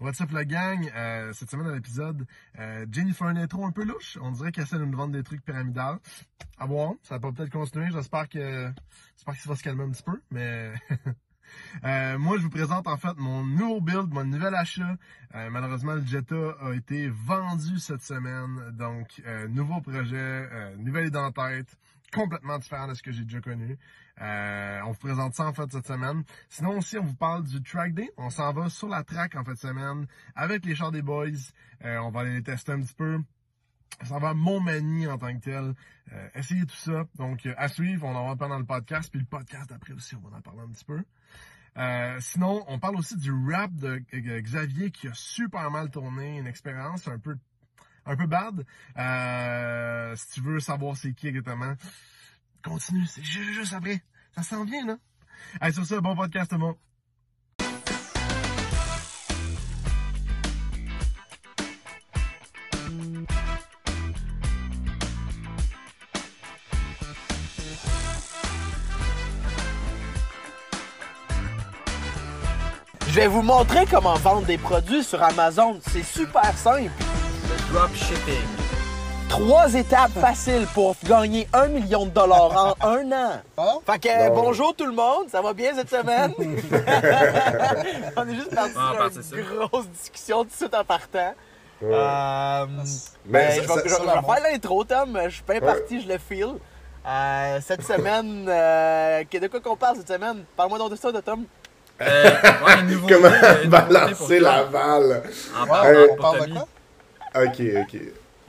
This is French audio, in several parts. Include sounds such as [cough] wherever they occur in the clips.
What's up la gang? Euh, cette semaine dans l'épisode, euh, Jenny fait un intro un peu louche. On dirait qu'elle essaie de nous vendre des trucs pyramidales. À voir, ça va peut-être continuer. J'espère que j'espère que ça va se calmer un petit peu, mais [laughs] euh, moi je vous présente en fait mon nouveau build, mon nouvel achat. Euh, malheureusement le Jetta a été vendu cette semaine, donc euh, nouveau projet, euh, nouvelle idée en tête complètement différent de ce que j'ai déjà connu. Euh, on vous présente ça en fait cette semaine. Sinon aussi, on vous parle du track day. On s'en va sur la track en fait de semaine avec les chars des boys. Euh, on va aller les tester un petit peu. Ça va mon manie en tant que tel. Euh, essayez tout ça. Donc euh, à suivre, on en va parler dans le podcast. Puis le podcast d'après aussi, on va en parler un petit peu. Euh, sinon, on parle aussi du rap de Xavier qui a super mal tourné, une expérience un peu un peu bad. Euh, si tu veux savoir c'est qui exactement, continue, c'est juste, après. Ça s'en vient, là. Allez, sur ça, bon podcast, tout le monde. Je vais vous montrer comment vendre des produits sur Amazon. C'est super simple. Dropshipping. Trois étapes faciles pour gagner un million de dollars en [laughs] un an. Fait que Bon. bonjour tout le monde, ça va bien cette semaine? [laughs] On est juste parti Ah, sur une grosse discussion tout de suite en partant. Euh, Mais ben, ça- je vais, faire l'intro, Tom. Je suis bien parti, je le file. Euh, cette semaine, [laughs] euh, de quoi qu'on parle cette semaine? Parle-moi donc de ça, de Tom. Euh, ouais, Comment balancer la balle? En Ouais, on parle de quoi? Ok, ok.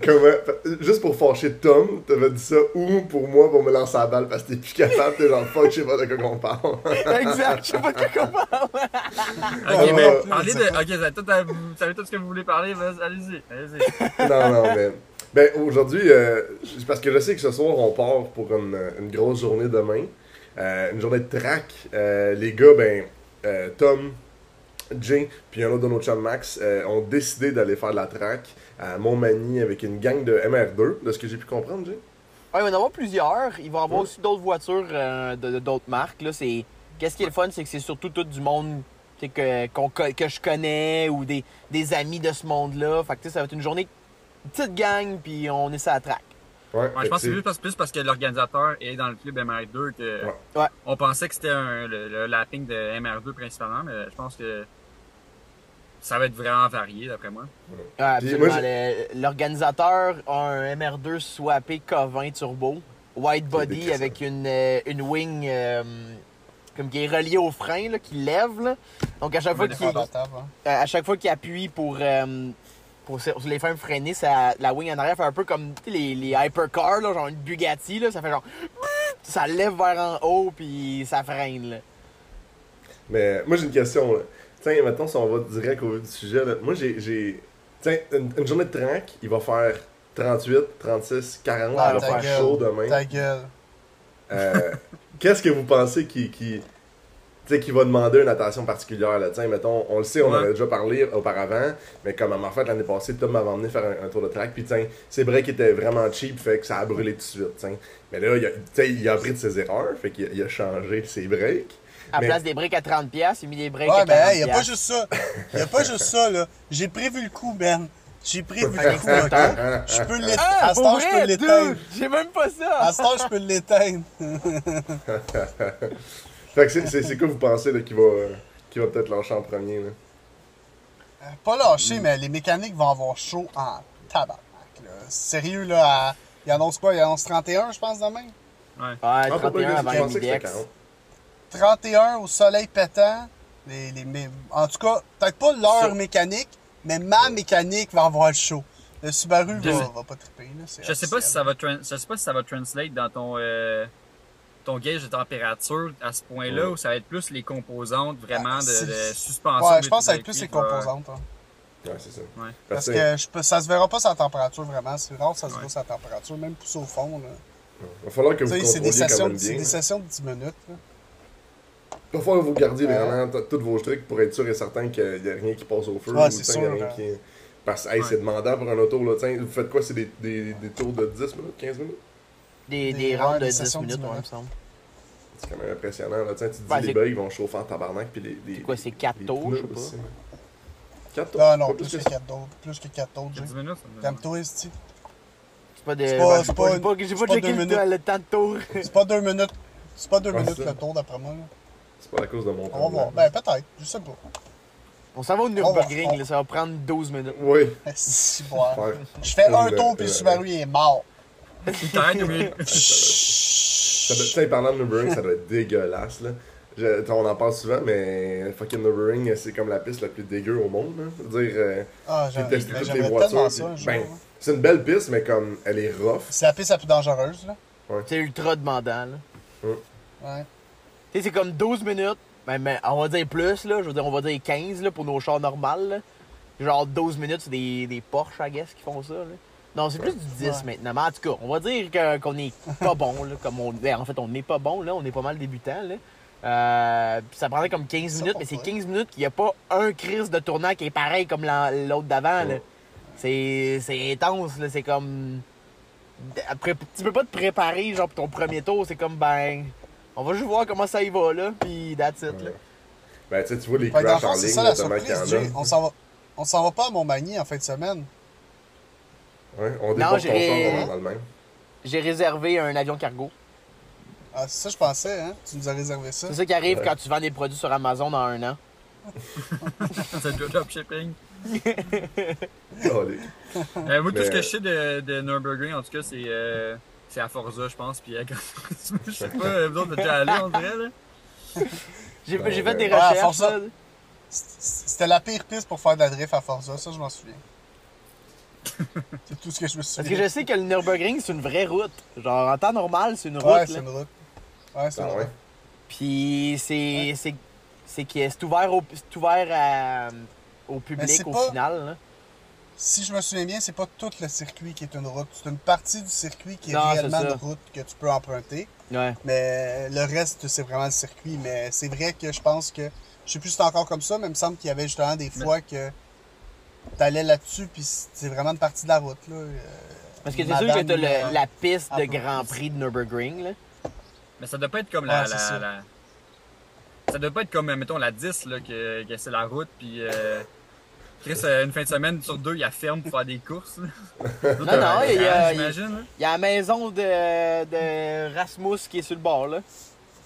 Comment, juste pour fâcher Tom, t'avais dit ça ou pour moi pour me lancer la balle parce que t'es plus capable, t'es genre fuck, je sais pas de quoi qu'on parle. exact, je sais pas de quoi qu'on parle. Ok, mais ouais. parlez de. Ok, ça- tout, à- vous savez tout ce que vous voulez parler, vas- allez-y. Allez-y. non, non, mais. Ben, aujourd'hui, euh, parce que je sais que ce soir, on part pour une, une grosse journée demain. Euh, une journée de track. Euh, les gars, ben, euh, Tom, Jay, puis un autre de nos chums Max, euh, ont décidé d'aller faire de la track à Montmagny avec une gang de MR2, de ce que j'ai pu comprendre, Jay? Ouais, il va y en avoir plusieurs. Il va y avoir aussi d'autres voitures euh, de d'autres marques. Là, c'est... Qu'est-ce qui est le fun, c'est que c'est surtout tout du monde que, que je connais ou des, des amis de ce monde-là. Fait que ça va être une journée une petite gang, puis on est sur la track. Ouais, Ouais, je pense que c'est plus parce, plus parce que l'organisateur est dans le club MR2 que. Ouais. Ouais. On pensait que c'était un- le, le lapping de MR2 principalement, mais je pense que ça va être vraiment varié d'après moi. Ouais, Puis absolument. L'organisateur a un MR2 swappé K20 turbo, white body avec une, euh, une wing euh, comme qui est reliée au frein, là, qui lève. là. Donc à chaque fois qu'il hein. à chaque fois qu'il appuie pour, euh, pour les freins freinés, ça, la wing en arrière fait un peu comme les, les hypercars, là, genre une Bugatti, là, ça fait genre. Ça lève vers en haut, puis ça freine. Là. Mais moi j'ai une question là. Tiens, maintenant si on va direct au vif du sujet, là. moi j'ai. j'ai- Tiens, une, une journée de track, il va faire 38, 36, 40, Ah, il va faire gueule. chaud demain. Ta gueule. Euh, [laughs] Qu'est-ce que vous pensez qui, qui, qui va demander une attention particulière là? Tiens, mettons, on le sait, on en Ouais. avait déjà parlé auparavant, mais comme en fait l'année passée, Tom m'avait emmené faire un, un tour de track, puis tiens, c'est vrai qu'il était vraiment cheap, fait que ça a brûlé tout de suite, tiens. Mais là, il a, il a appris de ses erreurs, fait qu'il a, il a changé ses breaks. À Mais- place des briques à 30$, il a mis des briques Ouais, à 40$. mais hey, y a pas juste ça. Y a pas juste ça, là. J'ai prévu le coup, Ben. J'ai prévu le coup, ok? Je peux l'éteindre. Ah, à ce temps, je peux l'éteindre. J'ai même pas À ça! ce temps, je peux l'éteindre. Fait que c'est- quoi vous pensez là, qui va, euh, qui va peut-être lâcher en premier, là? Euh, Pas lâché, mais les mécaniques vont avoir chaud en là. Sérieux, là, à... il annonce quoi? Il annonce 31, je pense, demain? Ouais. Ouais, Ah, pas 31 pire, avant je pensais que c'était Midex. 40. 31 au soleil pétant. Les, les, en tout cas, peut-être pas leur Ça- mécanique, mais ma mécanique va avoir le show. Le Subaru Je va, sais- va pas triper. Là, Je sais pas si ça va je sais pas si ça va translate dans ton euh, ton gauge de température à ce point-là Ouais. ou ça va être plus les composantes vraiment Ah, de, suspension. Ouais, je pense que ça va être plus les va- composantes. hein. Ouais, c'est ça. Ouais. Parce que que je peux, ça se verra pas sa température vraiment. C'est rare que ça se Ouais. voit sa température, même poussé au fond. Là. il va falloir que vous Tu sais, c'est des, contrôliez quand sessions, c'est des de 10 minutes. là. Il va falloir que vous gardiez Ouais. vraiment tous vos trucs pour être sûr et certain qu'il n'y a rien qui passe au feu. Ouais, ou c'est tiens, il y a sûr, rien hein. qui- Parce que hey, Ouais. c'est demandant pour un auto. Là. Tiens, vous faites quoi C'est des, des, des tours de 10 minutes, 15 minutes? Des, Des- des rounds de des 10 sessions de minutes, 10 ouais, il me semble. C'est quand même impressionnant. Là. Tiens, tu te dis Ouais, les breaks vont chauffer en tabarnak. Puis les, les, C'est quoi, c'est quatre les tours, pneus je sais pas. aussi. 4 tours. Non, non, plus que ça. 4 d'autres. Plus que 4 d'autres, C'est 10 Jay. minutes, Calme-toi, esti. C'est pas de. C'est pas- ouais, c'est j'ai pas pas, j'ai checké le, temps- temps de tour. C'est pas 2 minutes. C'est pas 2 Ouais, minutes c'est le tour, d'après moi. C'est pas à cause de mon On va temps. voir. Ben, peut-être. Je sais pas. On s'en va au Nürburgring, là, ça va prendre 12 minutes. Oui. [laughs] Si. Faire. Je fais un tour, puis Subaru il est mort. Oui. Doit, tu sais, parlant de Nürburgring, ça doit être dégueulasse, là. Je- on en parle souvent, mais fucking Nürburgring, c'est comme la piste la plus dégueu au monde, veux dire, euh, Ah, j'ai testé toutes les voitures. puis- ben, hein. c'est une belle piste, mais comme, elle est rough. C'est la piste la plus dangereuse, là. C'est ultra demandant, là. Ouais. Tu sais, c'est comme 12 minutes. Ben, ben, on va dire plus, là. Je veux dire, on va dire 15, là, pour nos chars normales, là. Genre 12 minutes, c'est des, des Porsche, I guess, qui font ça, là. Non, c'est plus du 10 Ouais. maintenant. Mais en tout cas, on va dire que- qu'on est pas bon, là. Comme on, ben, en fait, on n'est pas bon, là. On est pas mal débutant, là. Euh, puis ça prendrait comme 15 Ça minutes, mais c'est toi. 15 minutes qu'il n'y a pas un crise de tournant qui est pareil comme l'autre d'avant. Ouais. C'est c'est intense, là. C'est comme. Après, tu peux pas te préparer, genre, pour ton premier tour. C'est comme, ben. On va juste voir comment ça y va, là. Puis that's it, là. Ben, tu sais, tu vois les crashs en ligne, ça la notamment qu'il y surprise, en a. Jay. On s'en va. On s'en va pas à Montmagny en fin de semaine. Ouais, on déporte ton dans le même. J'ai réservé un avion cargo. Ah, c'est ça, je pensais, hein. Tu nous as réservé ça. C'est ça qui arrive Ouais. quand tu vends des produits sur Amazon dans un an. [laughs] C'est le dropshipping. Allez. [laughs] Euh, moi, tout ce que je sais de, de Nürburgring, en tout cas, c'est euh, c'est à Forza, je pense. Puis à Gran Turismo, je sais pas, euh, vous autres, vous déjà allés, on dirait, là? J'ai fait des à recherches. Forza. là. C'était la pire piste pour faire de la drift à Forza, ça, je m'en souviens. [laughs] c'est tout ce que je me souviens. Parce que je sais que le Nürburgring, c'est une vraie route. Genre, en temps normal, c'est une route. Ouais, là. c'est une route. Ouais, c'est ouais. route. Puis c'est c'est c'est que c'est ouvert au ouvert à- au public c'est au pas- final. là. Si je me souviens bien, c'est pas tout le circuit qui est une route. C'est une partie du circuit qui est Non, réellement une route que tu peux emprunter. Ouais. Mais le reste, c'est vraiment le circuit. Mais c'est vrai que je pense que. Je sais plus si c'est encore comme ça, mais il me semble qu'il y avait justement des fois que t'allais là-dessus, puis c'est vraiment une partie de la route. Là. Euh, Parce que c'est sûr que t'as euh, la piste de Grand Prix de Nürburgring. Là. Mais ça doit pas être comme la. Ouais, la, ça. la- Ça doit pas être comme, mettons, la 10, là, que, que c'est la route, puis. Euh... Chris, euh, une fin de semaine sur deux, il a ferme pour faire des courses. là. [laughs] Non, non, il y a- J'imagine, là. Il y a la maison de, de Rasmus qui est sur le bord. là.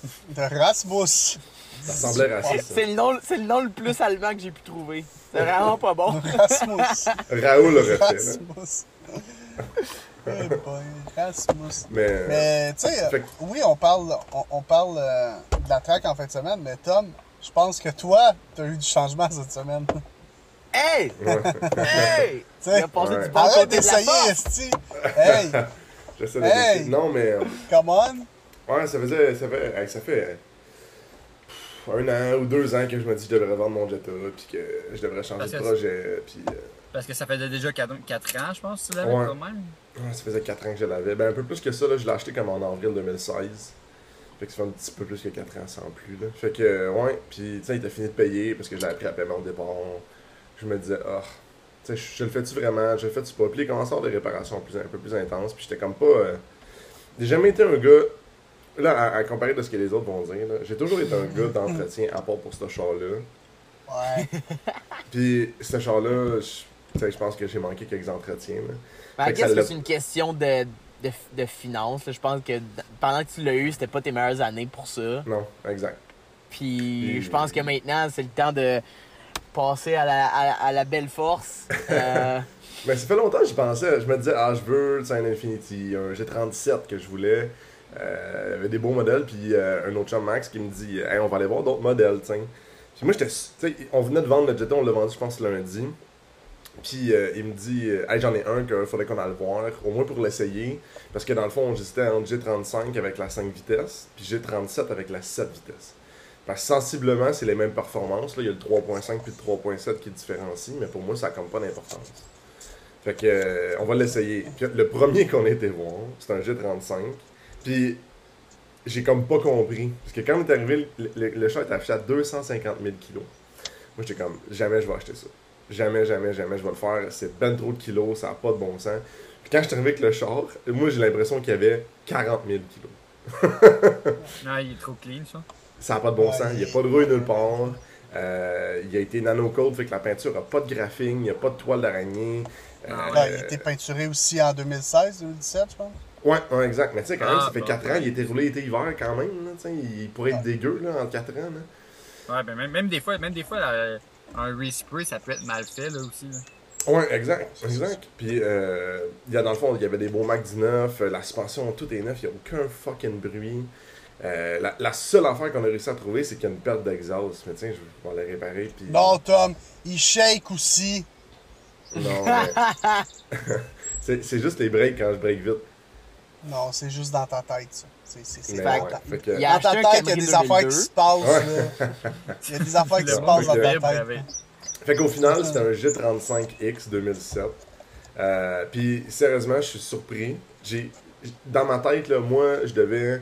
[laughs] De Rasmus. Ça ressemblait ça. C'est le, nom, c'est le nom le plus allemand que j'ai pu trouver. C'est vraiment pas bon. [laughs] Rasmus. Raoul fait, là. Rasmus. Boy, Rasmus. [laughs] Mais, Mais tu sais, que- oui, on parle, on, on parle euh, de la track en fin de semaine, mais Tom, je pense que toi, t'as eu du changement cette semaine. tu [laughs] Hey! ouais. Hey! Il sais, Ouais. du bon arrête d'essayer, esti. [laughs] Hey, J'essaie de Hey! Non, mais. euh, come on. Ouais, ça faisait. Ça fait, hey, ça fait un an ou deux ans que je me dis que je devrais vendre mon Jetta, puis que je devrais changer de projet, puis. euh, Parce que ça faisait déjà 4, ans, je pense, que tu l'avais Ouais. quand même. ouais, ça faisait 4 ans que je l'avais. Ben, un peu plus que ça, là, je l'ai acheté comme en avril 2016. Fait que ça fait un petit peu plus que 4 ans sans plus, là. Fait que, ouais, puis, tu sais, il était fini de payer parce que je l'avais pris à paiement au départ. Je me disais, ah, tu sais, je, je le fais-tu vraiment, je le fais-tu pas? Puis il commençait à avoir des réparations plus, un peu plus intenses, puis j'étais comme pas. euh, J'ai jamais été un gars. Là, à, à comparer de ce que les autres vont dire, là, j'ai toujours été un gars d'entretien à part pour ce char-là. Ouais. Puis ce char-là, je, je pense que j'ai manqué quelques entretiens. Ben, Fait que c'est une question de, de, de finances. Je pense que pendant que tu l'as eu, c'était pas tes meilleures années pour ça. Non, exact. Puis Puis- je pense que maintenant, c'est le temps de passer à la, à, à la belle force. [laughs] Euh, Mais ça fait longtemps que j'y pensais. Je me disais, ah, je veux tu sais, un Infinity, un G37 que je voulais. Euh, il y avait des beaux modèles, puis euh, un autre chum Max qui me dit, hey, on va aller voir d'autres modèles, sais. Puis moi, j'étais. On venait de vendre le Jetta, on l'a vendu, je pense, lundi. Puis euh, il me dit, euh, hey, j'en ai un qu'il faudrait qu'on aille voir, au moins pour l'essayer. Parce que dans le fond, j'hésitais entre G35 avec la 5 vitesses, puis G37 avec la 7 vitesses. Parce que sensiblement, c'est les mêmes performances. Là. Il y a le 3.5 puis le 3.7 qui différencient, mais pour moi, ça n'a pas d'importance. Fait que, euh, on va l'essayer. Le premier qu'on a été voir, c'est un G35. Puis j'ai comme pas compris. Parce que quand on est arrivé, le, le, char était affiché à 250 000 kilos. Moi, j'étais comme, jamais je vais acheter ça. Jamais, jamais, jamais je vais le faire. C'est ben trop de kilos, ça n'a pas de bon sens. Puis quand je suis arrivé avec le char, moi, j'ai l'impression qu'il y avait 40 000 kilos. Non, il est trop clean, ça. Ça n'a pas de bon sens. Il n'y a pas de rouille nulle part. Euh, il a été nano-code, fait que la peinture a pas de graphing, il n'y a pas de toile d'araignée. Euh, Ouais, Ben, il a été peinturé aussi en 2016, 2017, je pense. Ouais, ouais, exact. Mais tu sais, quand même, Ah, ça fait bon. 4 ans, il était roulé été hiver quand même. Là, il pourrait être dégueu là, en 4 ans. Là. Ouais, ben même, même des fois, même des fois la- un respray, ça peut être mal fait là aussi. Là. Ouais, exact, exact. Puis, euh, il y a, dans le fond, il y avait des beaux Mac 19, euh, la suspension, tout est neuf, il n'y a aucun fucking bruit. Euh, la, la seule affaire qu'on a réussi à trouver, c'est qu'il y a une perte d'exhaust. Mais tiens, je vais la réparer. Puis... Non, Tom, il shake aussi. Non, [laughs] mais- [laughs] c'est juste les breaks quand je break vite. Non, c'est juste dans ta tête, ça. C'est ouais, que- Il a Dans ta acheté un tête, il y a des affaires qui 2002. se passent. Il y a des affaires qui se passent dans ta tête. Fait qu'au final, c'était un G35X 2007. Euh, puis sérieusement, je suis surpris. J'ai dans ma tête là, moi, je devais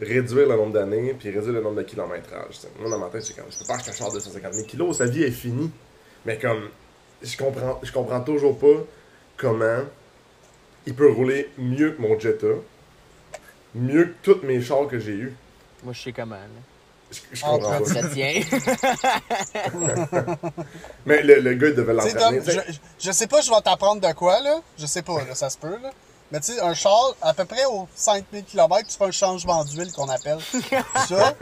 réduire le nombre d'années puis réduire le nombre de kilométrage. t'sais. Moi dans ma tête, c'est comme je peux pas acheter un char de 250 000 kilos, sa vie est finie. Mais comme je comprends je comprends toujours pas comment il peut rouler mieux que mon Jetta, mieux que tous mes chars que j'ai eu. Moi, je sais comment. là. Je, je comprends pas. [laughs] Mais le, le gars il devait l'entraîner. Je, je sais pas, je vais t'apprendre de quoi, là. Je sais pas, là, ça se peut, là. Mais tu sais, un char, à peu près aux 5000 km, tu fais un changement d'huile qu'on appelle. [laughs] ça,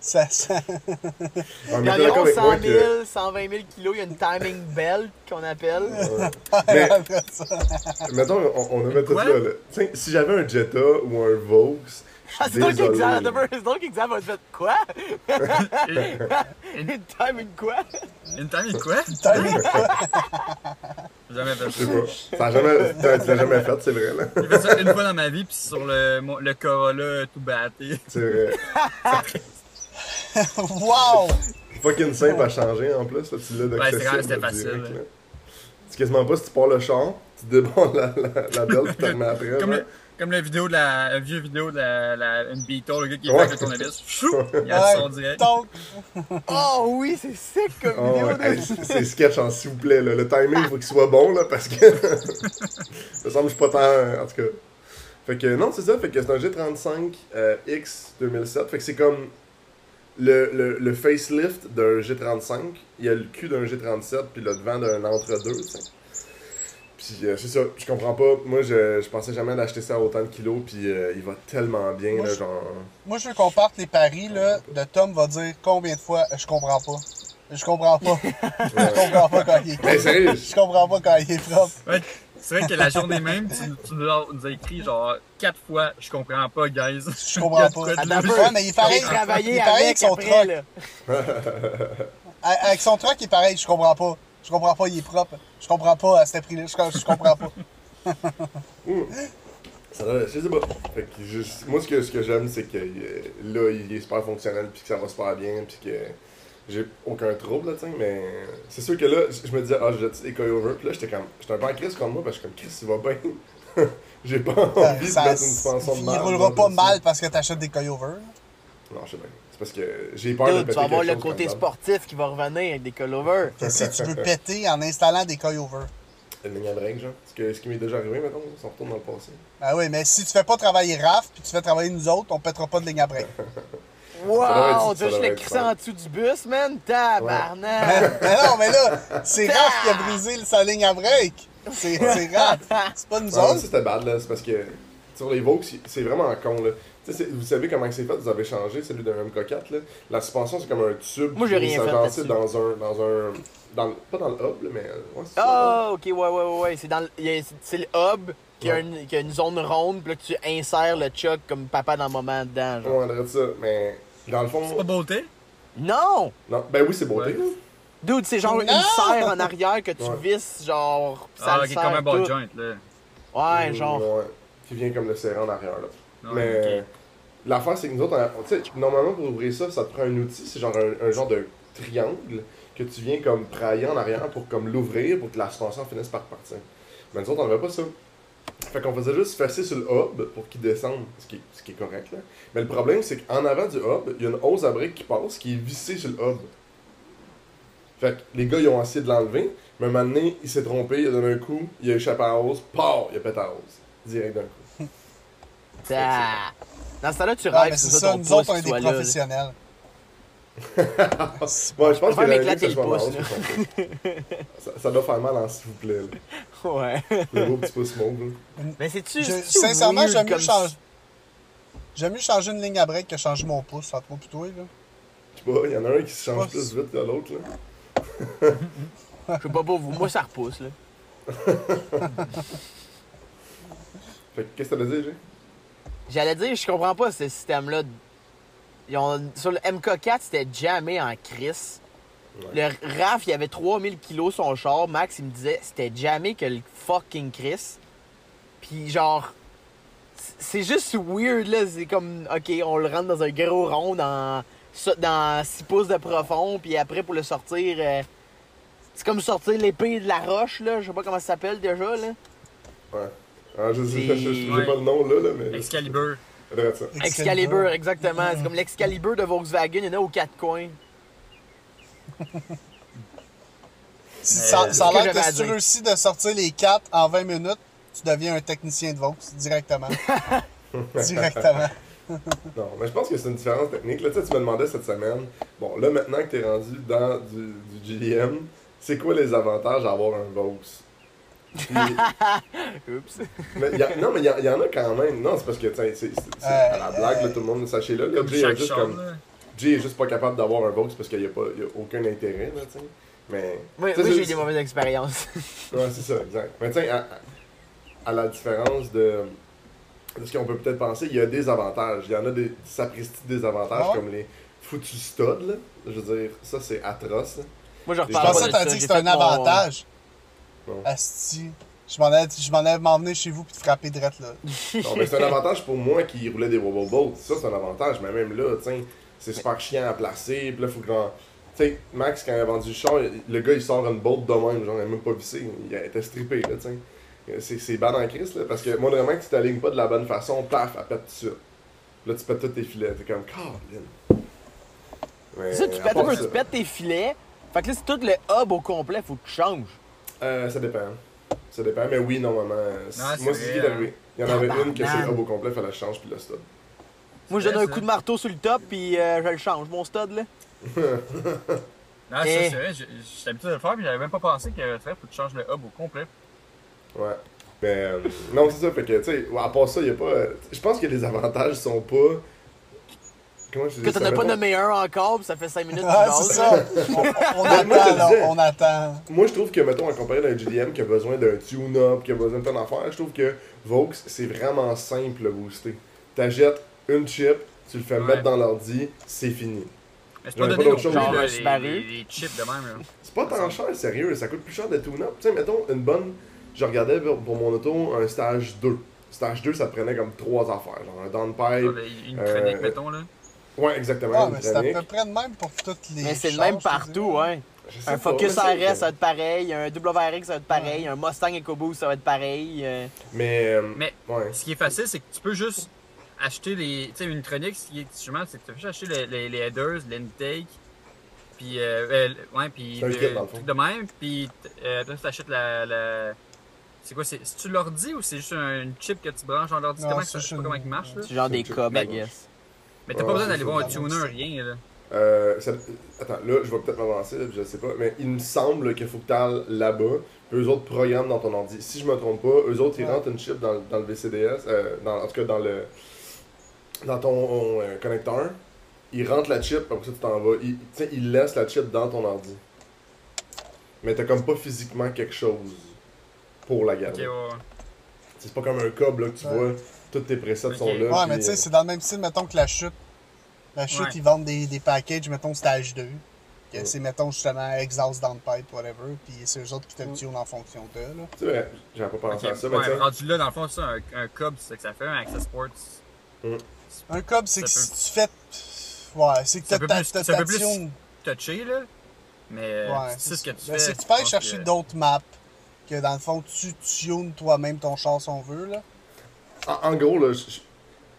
ça, ça- Ouais, mais Il y t'es a d'accord environ avec moi 100 que- 000, 120 000 kilos. Il y a une timing belt qu'on appelle. Mais- après ça. Mettons, on, on a mis tout ça. Là. Si j'avais un Jetta ou un Vaux, Ah, c'est donc. Exam. C'est donc Exam fait quoi? [laughs] Une, Une timing quoi? une timing quoi? Timing. J'ai jamais fait ça. pas. Ça a jamais, tu l'as jamais fait, c'est vrai, là. J'ai fait ça une fois dans ma vie, puis sur le, mon- le Corolla tout batté. C'est vrai. [laughs] wow! Fucking simple à changer en plus, là. Tu l'as Ouais, d'accessible. c'est vrai, c'était là, facile, direct, là. C'est quasiment pas si tu pars le char, tu débranles la, la, la belle, puis tu la remets après. Comme, là. le, comme la vidéo de la, la vieux vidéo de la, la, une Beetle, le gars qui est Ouais. avec le tournevis. [laughs] Chou! Il a son direct. donc, [laughs] Oh oui, c'est sick comme Oh, vidéo. ouais. de- Hey, c'est c'est sketch, hein, s'il vous plaît. Là. Le timing, il faut qu'il soit bon, là, parce que. [laughs] ça semble que je suis pas tant. En tout cas. Fait que non, c'est ça. Fait que c'est un G35 euh, X 2007. Fait que c'est comme le, le, le facelift d'un G35. Il y a le cul d'un G37, puis le devant d'un entre-deux, tu sais. Puis euh, c'est ça, je comprends pas. Moi, je, je pensais jamais d'acheter ça à autant de kilos, puis euh, il va tellement bien, Moi, là, je- genre. moi, je veux qu'on parte les paris, là, de Tom va dire combien de fois je comprends pas. Je comprends pas. [laughs] Je comprends pas quand il est Mais sérieux, Je comprends pas quand il est propre. Ouais, c'est vrai que la journée même, tu, tu nous as nous as écrit genre quatre fois, je comprends pas, guys. Je comprends [laughs] pas. Attends mais il il est pareil avec son après. [laughs] A- Avec son truck, il est pareil. Je comprends pas. Je comprends pas, il est propre. Je comprends pas à ce prix-là. Je, je comprends pas. [laughs] Ça doit- je sais pas. Fait que je- moi, ce que, ce que j'aime, c'est que euh, là, il est super fonctionnel, puis que ça va super bien, puis que j'ai aucun trouble, là. Mais c'est sûr que là, je me disais, ah, je jette des coilovers, puis là, j'étais comme, j'étais un peu en crise contre moi, parce que je suis comme, Chris, il va bien. [laughs] j'ai pas envie de Ça- mettre une suspension de il merde roulera pas mal parce que t'achètes des coilovers. Non, je sais bien. C'est parce que j'ai peur de péter tu vas avoir le côté sportif qui va revenir avec des collovers. Qu'est-ce que tu veux péter en installant des coilovers? Une ligne à break, genre. Ce, que, ce qui m'est déjà arrivé, mettons, si on retourne dans le passé. Ah oui, mais si tu fais pas travailler RAF puis tu fais travailler nous autres, on pètera pas de ligne à break. [laughs] Wow! Tu veux juste le crisser en dessous du bus, man? Tabarnak! [laughs] mais non, mais là, c'est RAF qui a brisé sa ligne à break. C'est c'est [laughs] RAF. C'est pas nous Ouais, autres. c'était bad là, c'est parce que sur les Vaux, c'est vraiment con là. Vous savez comment c'est fait, vous avez changé celui d'un MK4 là. La suspension c'est comme un tube Moi, j'ai qui rien fait dans un dans un dans pas dans le hub là, mais ouais. Ah, ok, ouais, ouais, ouais, ouais. C'est dans le, c'est le hub qui a, une, qui a une zone ronde, puis là, tu insères le chuck comme papa dans le moment dedans, genre. Ouais, on dirait ça, mais dans le fond C'est pas beauté? Non! non, ben oui, c'est beauté. Ouais. Dude, c'est genre Non! une serre en arrière que tu Ouais. visses, genre. Ça Ah, ok, serre comme un ball joint, là. Ouais, Mm, genre. Ouais, qui vient comme le serrer en arrière là. Mais l'affaire c'est que nous autres, on- sais, normalement pour ouvrir ça, ça te prend un outil, c'est genre un, un genre de triangle que tu viens comme prailler en arrière pour comme l'ouvrir pour que la suspension finisse par partir. Mais nous autres, on n'avait pas ça. Fait qu'on faisait juste fesser sur le hub pour qu'il descende, ce qui, est, ce qui est correct là. Mais le problème c'est qu'en avant du hub, il y a une hausse à briques qui passe qui est vissée sur le hub. Fait que les gars ils ont essayé de l'enlever, mais un moment donné, il s'est trompé, il a donné un coup, il a échappé à la hausse, pow, il a pété à la hausse. Direct d'un coup. Ah. Dans ce temps-là, tu Ah, rêves, mais c'est ça ton nous pouce autres, on est des là, là. professionnels. [laughs] Je pense que la m'éclater le ça soit pouce, marrant, ça, ça doit faire mal en s'il vous plaît. là. Ouais. Le beau petit pouce mauve. là. Mais c'est-tu. Je- c'est-tu sincèrement, weird j'aime mieux, comme- changer... j'aime mieux changer une ligne à break que changer mon pouce entre moi et toi. Là. Je sais pas, il y en a un qui se change plus vite que l'autre. là. Je sais pas pour vous. Moi, ça repousse, là. [laughs] Fait que, qu'est-ce que t'as dit, Jay? J'allais dire, je comprends pas ce système-là. Ils ont- Sur le MK4, c'était jamais en crise. Le RAF, il avait 3000 kilos son char. Max, il me disait, c'était jamais que le fucking Chris. Puis genre, c'est juste weird, là. C'est comme, OK, on le rentre dans un gros rond dans 6 pouces de profond. Puis après, pour le sortir, euh, c'est comme sortir l'épée de la roche, là. Je sais pas comment ça s'appelle déjà, là. Ouais. Ah, je sais, Ouais. pas le nom là, là mais. Excalibur. Excalibur, exactement. C'est comme l'Excalibur de Volkswagen, il y en a aux quatre coins. [laughs] Si Euh, ça, ça a que l'air que à si tu réussis de sortir les 4 en 20 minutes, tu deviens un technicien de Vaux directement. [laughs] directement. [laughs] Non, mais je pense que c'est une différence technique. Là, tu sais, tu me demandais cette semaine, bon, là, maintenant que tu es rendu dans du, du GDM, c'est quoi les avantages d'avoir un Vaux? [laughs] Oups. mais y a- non, mais il y, en a quand même. Non, c'est parce que, c'est à la blague, là, tout le monde, sachez-le. Là, Jay, est juste comme, là. Jay est juste pas capable d'avoir un Vaux parce qu'il n'y a, pas- y a aucun intérêt, là, tu sais. Mais. Oui, j'ai eu des mauvaises expériences. [laughs] Ouais, c'est ça, exact. Mais sais, à, à la différence de, de ce qu'on peut peut-être penser, il y a des avantages. Il y en a des sapristi désavantages Ah ouais? comme les foutus studs, là. Je veux dire, ça c'est atroce. là. Moi, je Je pensais pas que t'as dit que c'était un avantage. Non. Asti. Je m'en allais, je m'en allais venir chez vous puis te frapper direct là. Non, mais c'est un avantage pour moi qui roulait des wobble boats. Ça, c'est un avantage. Mais même là, tu sais, c'est super chiant à placer. Puis là, faut grand. Tu sais, Max, quand il a vendu le char, le gars, il sort une boat de même. Genre, il a même pas vissé. Il été strippé, là, tu sais. C'est, c'est bad en crise, là. Parce que moi, vraiment, que tu t'alignes pas de la bonne façon, paf, elle pète tout suite. Là, tu pètes tous tes filets. T'es comme, Colin. Mais, ça, tu pètes, ça, tu pètes tes filets. Fait que là, c'est tout le hub au complet, faut que tu changes. Euh, ça dépend. Ça dépend, mais oui, normalement. moi, c'est ce qui est arrivé. Il y en avait une que c'est le hub au complet, fallait que je change, puis le stud. Moi, je donne un ça. coup de marteau sur le top, puis euh, je le change, mon stud, là. [laughs] Non, Eh. c'est vrai. j'ai- J'étais habitué de le faire, puis j'avais même pas pensé qu'il faut que tu changes le hub au complet. Ouais. Mais euh, non, c'est ça. Fait que, tu sais, à part ça, il y a pas. je pense que les avantages sont pas. Comment je dis Que ça? t'en as pas nommé un encore, puis ça fait 5 minutes Ah, c'est ça. [laughs] On, moi, attend, là, disais. on attend. Moi, je trouve que, mettons, en comparé d'un GDM qui a besoin d'un tune-up, qui a besoin de plein d'affaires, je trouve que Vaux, c'est vraiment simple le booster. T'achètes une chip, tu le fais Ouais. mettre dans l'ordi, c'est fini. Mais c'est pas donné pas Genre là, un les, les, les chips de même. Là. C'est pas tant cher, sérieux, ça coûte plus cher de tune-up. Tu sais, mettons, une bonne. Je regardais pour mon auto un stage 2. Stage 2, ça te prenait comme trois affaires. Genre un downpipe. Une euh, chronique, mettons. là. Ouais, exactement. Ah, c'est à peu près de même pour toutes les. Mais c'est le même partout, sais Un Focus RS, ça va être pareil. Un WRX, ça va être pareil. Un Mustang EcoBoost, ça va être pareil. euh. Mais, euh, Mais- ouais. Ce qui est facile, c'est que tu peux juste acheter les. Tu sais, une chronique, ce qui est justement, c'est que tu peux juste acheter les, les, les headers, l'intake, puis. Euh, euh, ouais, puis. Le kit, le truc de même, puis. Euh, tu achètes la. la... C'est quoi, c'est tu l'ordi ou c'est juste un chip que tu branches dans l'ordi? Comment Je sais pas comment il marche. C'est genre des cubs, I guess. Mais t'as pas besoin c'est d'aller voir un tuner, rien, là. Euh, ça- Attends, là, je vais peut-être m'avancer, je sais pas, mais il me semble qu'il faut que tu ailles là-bas, puis eux autres programment dans ton ordi. Si je me trompe pas, eux autres, ils Ouais. rentrent une chip dans, dans le VCDS, euh, dans, en tout cas dans le dans ton euh, connecteur, ils rentrent la chip, après ça tu t'en vas. Ils, tu sais, ils laissent la chip dans ton ordi. Mais t'as comme pas physiquement quelque chose pour la Ok, garder. ouais, ouais. C'est pas comme un câble là, que tu Ouais. vois, tous tes presets sont là. Ouais, puis, mais tu sais, euh, c'est dans le même style, mettons, que la chute. La chute, Ouais. ils vendent des, des packages, mettons, stage 2. Que Ouais. c'est, mettons, justement, exhaust downpipe, whatever. Puis c'est eux autres qui te Mm. tunent en fonction d'eux, là. C'est vrai, j'avais pas pensé Ok, à ça, mais ouais, tu sais, rendu là, dans le fond, ça, un, un cub, c'est que ça fait, un Access Sports. Un cob, c'est que si tu fais. Ouais, c'est que t'as ta, ta peut plus- touché, là. Mais Ouais, tu sais ce que tu Ben, fais. c'est que tu peux aller chercher que- d'autres maps. Que dans le fond, tu tunes toi-même ton char si on veut, là. En, en gros, là, je, je-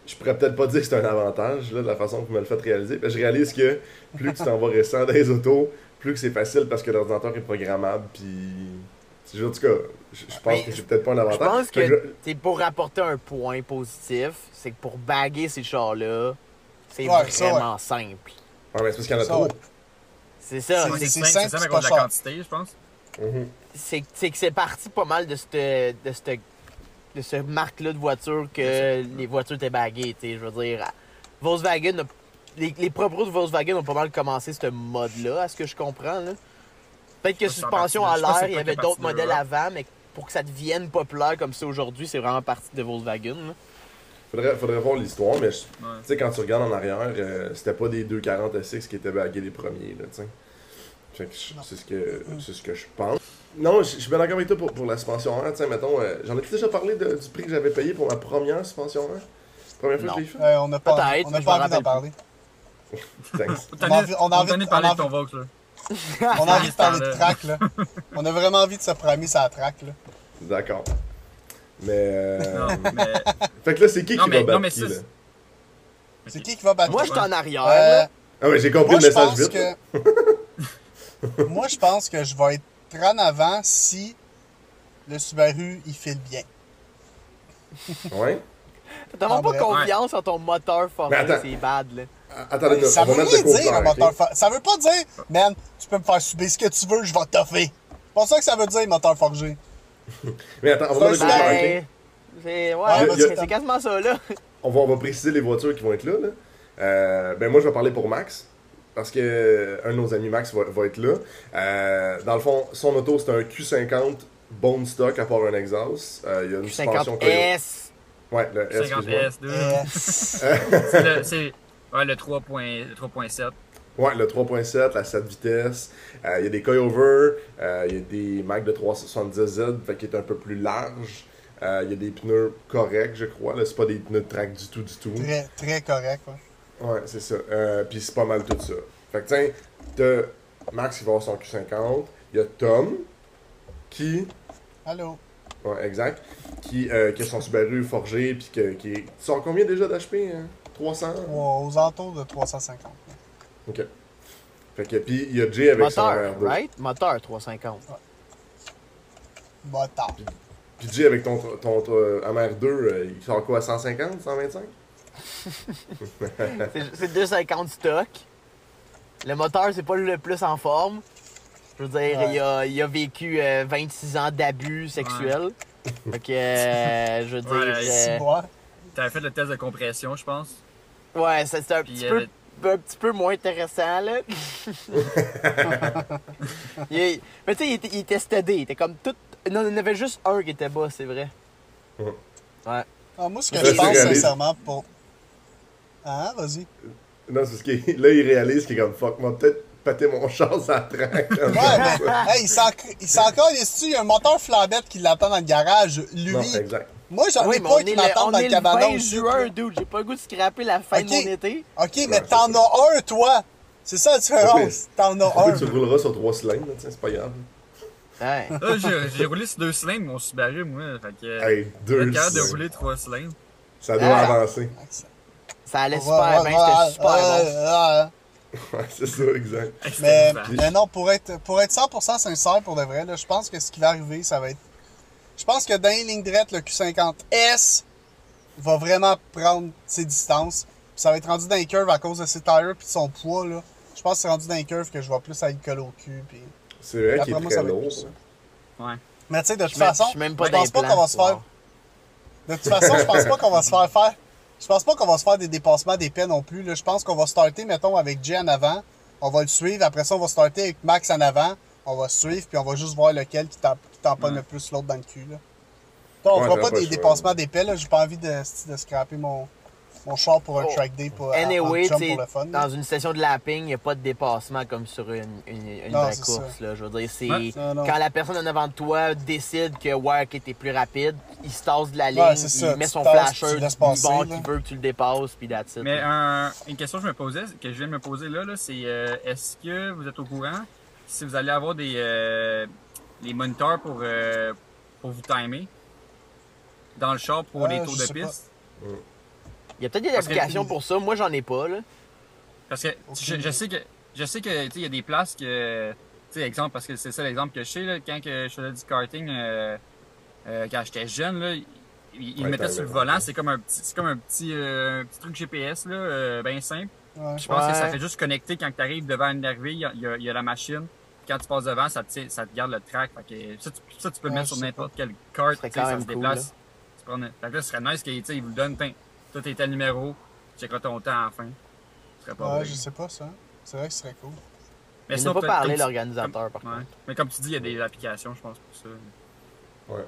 je pourrais peut-être pas dire que c'est un avantage, là, de la façon que vous me le faites réaliser. mais je réalise que plus que tu t'en vas récent dans les autos, plus que c'est facile parce que l'ordinateur est programmable. Puis. c'est- En tout cas, je, je pense Mais que j'ai peut-être pas un Je avantage. pense Fait que c'est pour rapporter un point positif, c'est que pour baguer ces chars-là, c'est Ouais, ça, vraiment simple. Ouais, mais c'est parce qu'il y en a Ça, trop. C'est ça. C'est- c'est- c'est C'est simple, simple à c'est cause de pas la quantité, je pense. Mhm. c'est c'est que c'est parti pas mal de cette de cette de ce marque-là de voiture que les voitures étaient baguées, tu sais, je veux dire Volkswagen a- les, les propres de Volkswagen ont pas mal commencé ce mode-là, à ce que je comprends. Peut-être que suspension en à partie l'air, il y avait d'autres modèles là. avant, mais pour que ça devienne populaire comme ça aujourd'hui, c'est vraiment parti de Volkswagen. là. Faudrait, faudrait voir l'histoire, mais tu sais, quand tu regardes en arrière, euh, c'était pas des 240 SX qui étaient bagués les premiers, c'est ce que, c'est ce que je pense. Non, je suis bien d'accord avec toi pour, pour la suspension air, tu sais, mettons, euh, j'en ai déjà parlé de- du prix que j'avais payé pour ma première suspension air. Première fois Non. que je l'ai fait. Euh, on n'a pas, on je pas envie d'en parler. [laughs] Thanks. [laughs] On a envie- on a envie de- de parler a de ton Vox, là. On a envie de parler de [laughs] track, là. On a vraiment envie de se promener sur la track, là. D'accord. Mais. euh, Non, mais. Fait que là, c'est qui Non, qui mais- va battre non, mais qui, c'est- là? C'est qui qui va battre Moi, je suis en arrière. Euh, là. Ah ouais, j'ai compris Moi, le message vite. que. Moi, je pense que je vais être en avant si le Subaru, il file bien. Ouais. T'as vraiment en pas confiance en ton moteur formé, attends. c'est bad là. Attendez, ça on va veut rien dire, un moteur ok? forgé. Ça veut pas dire, man, tu peux me faire subir ce que tu veux, je vais toffer. C'est pas ça que ça veut dire, moteur forgé. [laughs] Mais attends, on va mettre? Ben, c'est ouais, vas-y. c'est quasiment ça là. On va, on va préciser les voitures qui vont être là. là. Euh, ben moi, je vais parler pour Max. Parce que euh, un de nos amis Max va, va être là. Euh, dans le fond, son auto, c'est un Q50 bone stock à part un exhaust. Euh, il y a une suspension. 50S. Ouais, le S, excuse-moi. 50S2. Yes. [laughs] C'est le, c'est- ouais, le 3 point- le 3.7. Ouais, le 3.7, la 7 vitesses. Euh, il y a des coilovers. Euh, il y a des Mac de 370Z, fait qu'il est un peu plus large. Euh, il y a des pneus corrects, je crois. Là, c'est pas des pneus de track du tout, du tout. Très, très correct, ouais. Ouais, c'est ça. Euh, Puis c'est pas mal tout ça. Fait que tiens, t'as Max qui va avoir son Q50. Il y a Tom qui. Allô? Ouais, exact. Qui, euh, qui a son Subaru forgé. Puis que, qui est. Tu sors combien déjà d'HP hein? 300 Aux, aux alentours de 350. Ok. Fait que, puis il y a Jay avec son Moteur, R2. right? Moteur 350. Bâtard. Puis Jay avec ton, ton, ton, euh, MR2, euh, il sort quoi, 150, 125 C'est- C'est 250 stock. Le moteur, c'est pas le plus en forme. Je veux dire, Ouais. il, a, il a vécu euh, 26 ans d'abus sexuels. Fait que, euh, je veux dire. Ouais, euh, ouais. T'avais fait le test de compression, je pense. ouais, c'est c'est un, petit peu, avait- un petit peu moins intéressant, là. [laughs] Il mais tu sais, il était, il était stédé. Il était comme tout. Non, il y en avait juste un qui était bas, c'est vrai. Ah, moi, ce que je pense, sincèrement, pour. Hein, vas-y. Non, c'est ce qui Là, il réalise qu'il est comme fuck, moi, peut-être péter mon [laughs] char à track. Ouais, mais, hey, il s'en il s'en calisse-tu? Il y a un moteur flambette qui l'attend dans le garage. Lui, Non, exact. moi, j'en Oui, ai pas qui m'attendent dans le cabanon 20 aussi. juin, dude. J'ai pas le goût de scraper la fin Ok. de mon été. Ok, mais t'en as un, toi! C'est ça la différence. T'en as un. tu rouleras sur trois cylindres, c'est pas grave. Ouais. Là, j'ai roulé sur deux cylindres, mon Subaru, moi. Fait que. Hey, J'ai deux capable de cylindres. rouler trois cylindres. Ça doit Ah. avancer. Ça allait super ouais, bien, ouais, c'était super ouais, bon. ouais. Ouais, c'est ça, exact. Mais, non, pour être, pour être 100% sincère pour de vrai, là, je pense que ce qui va arriver, ça va être. Je pense que dans les lignes droites, le Q50S va vraiment prendre ses distances. Puis ça va être rendu dans les curves à cause de ses tires puis de son poids. Là. Je pense que c'est rendu dans les curves que je vais plus aller coller au cul. Puis... C'est vrai qu'il est moi, très lourd. plus ça. Ouais. Mais tu sais, de toute façon, je suis même pas je pense dans pas qu'on va se faire. De toute façon, je pense pas qu'on va se faire faire. Je pense pas qu'on va se faire des dépassements d'épais non plus. Là. Je pense qu'on va starter, mettons, avec Jay en avant. On va le suivre. Après ça, on va starter avec Max en avant. On va suivre, puis on va juste voir lequel qui tamponne Ouais. le plus l'autre dans le cul. Là. On Ouais, fera pas pas des choix. dépassements d'épais. là. J'ai pas envie de, de scraper mon, mon char pour un Oh. track day pour, Anyway, pour le fun. là. dans une session de lapping, il n'y a pas de dépassement comme sur une, une, une Non, vraie c'est course. Là. Je veux dire, c'est Ouais. Quand la personne en avant de toi décide que ouais, t'es plus rapide, il se tasse de la ligne, Ouais, c'est ça, il met tu son flasher du là. qu'il veut que tu le dépasses, puis that's it. Mais un- une question que je me posais, que je viens de me poser là, là c'est euh, est-ce que vous êtes au courant si vous allez avoir des euh, les moniteurs pour, euh, pour vous timer dans le char pour Euh, les tours de piste? Il y a peut-être des Parce que- applications pour ça. Moi, j'en ai pas. Là. Parce que je, je sais que je sais que tu sais, il y a des places que tu sais exemple parce que c'est ça l'exemple que je sais là, quand que je faisais du karting euh, euh, quand j'étais jeune là, il, il Ouais, mettait t'as sur le volant, c'est comme un petit c'est comme un petit, euh, un petit truc GPS là, euh, bien simple. Ouais. Je pense que ça fait juste connecter quand tu arrives devant une arrivée, il y a, il y la machine. Quand tu passes devant, ça te, ça te garde le track. Fait que ça, tu, ça, tu peux le mettre sur n'importe quelle carte. ça se cool, déplace. Tu prends une- Fait que là, ce serait nice qu'il tu sais, il vous le donne. Toi, t'es tel numéro. Tu checkeras ton temps à la fin. Ce serait pas Ouais, vrai. je sais pas ça. C'est vrai que ce serait cool. Mais sinon, pas parlé comme- l'organisateur, par Ouais. contre. Mais comme tu dis, il y a des applications, je pense, pour ça. Ouais.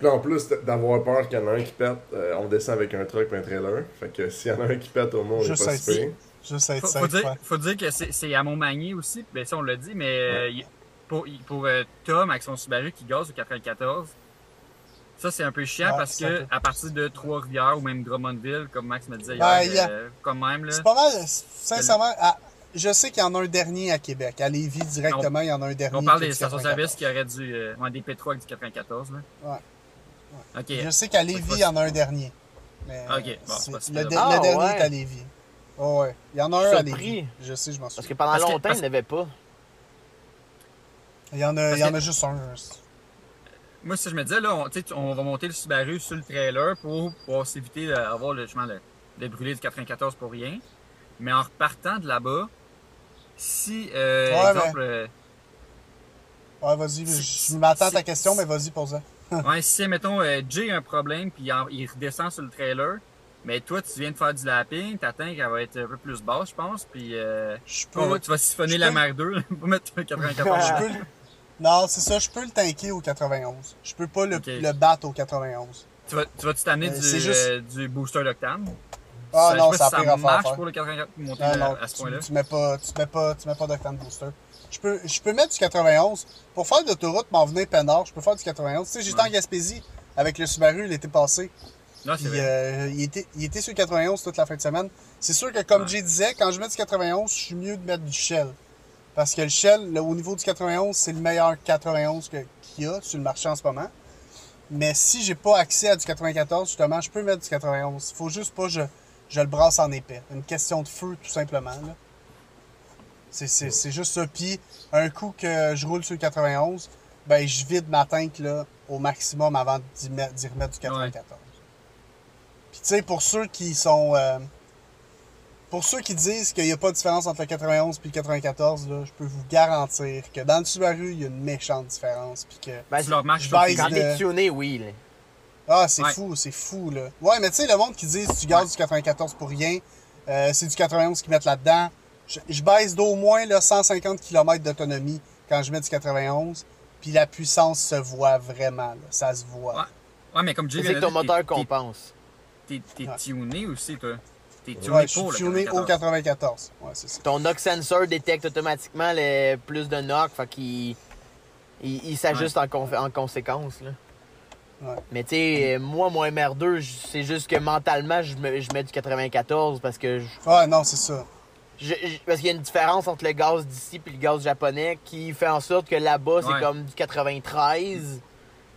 Puis là, en plus d'avoir peur qu'il y en a un qui pète, euh, on descend avec un truck et un trailer. Fait que s'il y en a un qui pète, au moins, on est Juste pas être- si pire. Juste être Faut, safe. faut dire, ouais. faut dire que c'est à Montmagny aussi, ben ça on l'a dit, mais euh, pour euh, Tom avec son Subaru qui gaze au 94, ça c'est un peu chiant Ouais, parce que peu- à partir de Trois-Rivières ou même Drummondville, comme Max me disait Ben, hier, il y a- euh, comme même là. C'est pas mal, sincèrement. à- je sais qu'il y en a un dernier à Québec. À Lévis, directement, il y en a un dernier. On parle des stations-service 94. qui auraient dû. Euh, ouais, des P3 avec du 94 là. Ouais. Ok. Je sais qu'à Lévis, il y en a un dernier. Mais Ok, bon, c'est- c'est pas si le, de- Ah, le dernier ouais. est à Lévis. Oh, ouais. Il y en a un à. Lévis. Je sais, je m'en Parce souviens. que pendant Parce que- longtemps, parce- il n'y en avait pas. Il y en a, il y en a juste un. Moi, si je me disais, là, on, on va monter le Subaru sur le trailer pour pouvoir s'éviter d'avoir le chemin le, le brûlé du 94 pour rien. Mais en repartant de là-bas, si, euh, Ouais, exemple, euh, Ouais, vas-y. Si- Je m'attends à ta question, mais vas-y, pose ça. [laughs] ouais, si, mettons, euh, Jay a un problème, puis il, en- il redescend sur le trailer, mais toi, tu viens de faire du lapping, t'attends qu'elle va être un peu plus basse, je pense, puis euh, Je peux. tu vas siphonner je la peux- Mark [laughs] 2 pour mettre le 94. Je peux Non, c'est ça. Je peux le tanker au 91. Je peux pas le, le battre au 91. tu vas, tu vas-tu t'amener Euh, du, juste- euh, du booster d'octane? Ah Ça- non, ça si ça marche faire. pour le 84 pour monter Non, à- non, à ce tu, point-là. tu mets pas, tu mets pas, tu mets pas d'octane booster. Je peux, je peux mettre du 91. Pour faire l'autoroute, m'en venir peinard, je peux faire du 91. Tu sais, j'étais Ouais. en Gaspésie avec le Subaru l'été passé. Non, c'est Puis vrai. euh, il, était, il était sur le 91 toute la fin de semaine. C'est sûr que, comme Ouais. Jay disait, quand je mets du 91, je suis mieux de mettre du Shell. Parce que le Shell, là, au niveau du 91, c'est le meilleur 91 que- qu'il y a sur le marché en ce moment. Mais si j'ai pas accès à du 94, justement, je peux mettre du 91. Faut juste pas que je, je le brasse en épais. Une question de feu, tout simplement. là. C'est, c'est, c'est juste ça. Puis, un coup que je roule sur le 91, ben, je vide ma tank là, au maximum avant d'y remettre du 94. Puis, tu sais, pour ceux qui sont. euh, pour ceux qui disent qu'il n'y a pas de différence entre le 91 et le 94, là, je peux vous garantir que dans le Subaru, il y a une méchante différence. Puis que. Ben, Tu leur marches je sur le baise quand de- tuné, oui. là. Ah, c'est Ouais. fou, c'est fou, là. Ouais, mais tu sais, le monde qui dit tu gazes du 94 pour rien, euh, c'est du 91 qu'ils mettent là-dedans. Je, je baisse d'au moins là, 150 km d'autonomie quand je mets du 91, puis la puissance se voit vraiment, là. Ça se voit. Ouais. Ouais, mais comme C'est vient que de ton moteur compense. T'es tuné aussi, toi. T'es tuné Ouais, je suis pour le au 94. 94. Ouais, c'est ça. Ton knock sensor détecte automatiquement le plus de knock, fait qu'il il, il s'ajuste en, con- en conséquence. Là. Ouais. Mais tu sais, euh, moi, mon MR2, je- c'est juste que mentalement, je, me- je mets du 94 parce que je- Ouais, non, c'est ça. je- je- parce qu'il y a une différence entre le gaz d'ici et le gaz japonais qui fait en sorte que là-bas, c'est comme du 93.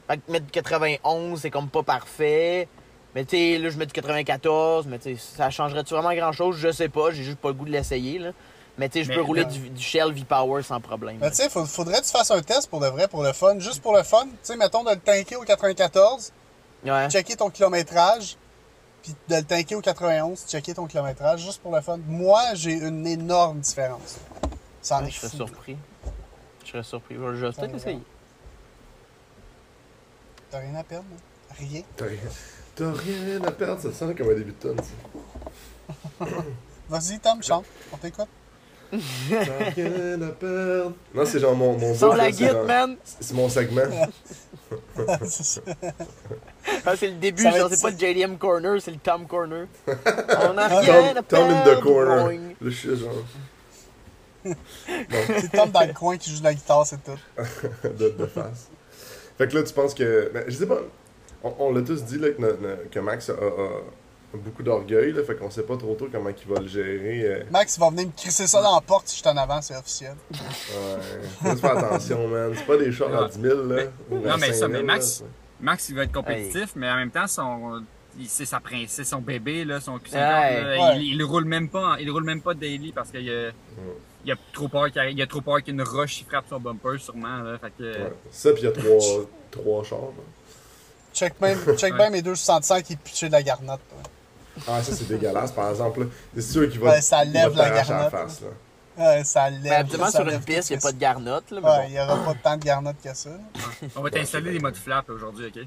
Fait que mettre du 91, c'est comme pas parfait. Mais tu sais, là, je mets du 94, mais tu sais, ça changerait-tu vraiment grand-chose? Je sais pas, j'ai juste pas le goût de l'essayer, là. Mais tu sais, je peux rouler du, du Shell V-Power sans problème. Mais tu sais, faudrait que tu fasses un test pour de vrai, pour le fun. Juste pour le fun, tu sais, mettons de le tanker au 94, Ouais. checker ton kilométrage, puis de le tanker au 91, checker ton kilométrage, juste pour le fun. Moi, j'ai une énorme différence. Ça en Ouais, est je serais fou. surpris. Je serais surpris. Je vais peut-être essayer. T'as rien à perdre, hein? Rien. T'as rien, à perdre, ça sent comme un début de tonne, ça. [coughs] Vas-y, Tom, chante. On t'écoute. T'as rien à perdre. Non, c'est genre mon, mon Sans la guide, man! C'est mon segment. c'est [laughs] ça. Ah, c'est le début, genre, c'est pas le JDM Corner, c'est le Tom Corner. [laughs] On a rien à Tom, Tom in perdre. the corner. boing. Je suis genre. [laughs] C'est Tom dans le coin qui joue de la guitare, c'est tout. de, de face. Fait que là, tu penses que. Ben, je sais pas. On, on l'a tous dit là, que, Max a, beaucoup d'orgueil, là, fait qu'on sait pas trop tôt comment il va le gérer. euh. Max, il va venir me crisser ça dans la porte si je suis en avant, c'est officiel. Ouais. Faut juste faire attention, man. C'est pas des chars à Ouais. 10 000, là. Non, mais ça, 5 000, mais là, Max- Max, il va être compétitif, mais en même temps, son, c'est sa prin- c'est son bébé, là, son Q50. Ouais. il, il roule même pas, il roule même pas daily parce qu'il a, il a trop peur qu'il il a trop peur qu'une roche il frappe son bumper, sûrement, là. Fait que, Ouais. Ça, pis il y a trois, trois chars. là. Check même, [laughs] check Ouais. bien mes 265 qui pitchaient de la garnotte. ouais. Ah, ça, c'est dégueulasse, par exemple. là. C'est sûr qu'il va, Ouais, ça lève va la garnotte. face. Là. Ouais, ça lève. Ben, habituellement, sur une piste, il n'y a pas de garnotte. Là, mais Ouais, bon. il n'y aura pas tant de garnottes que ça. On va t'installer des modes flap aujourd'hui, ok?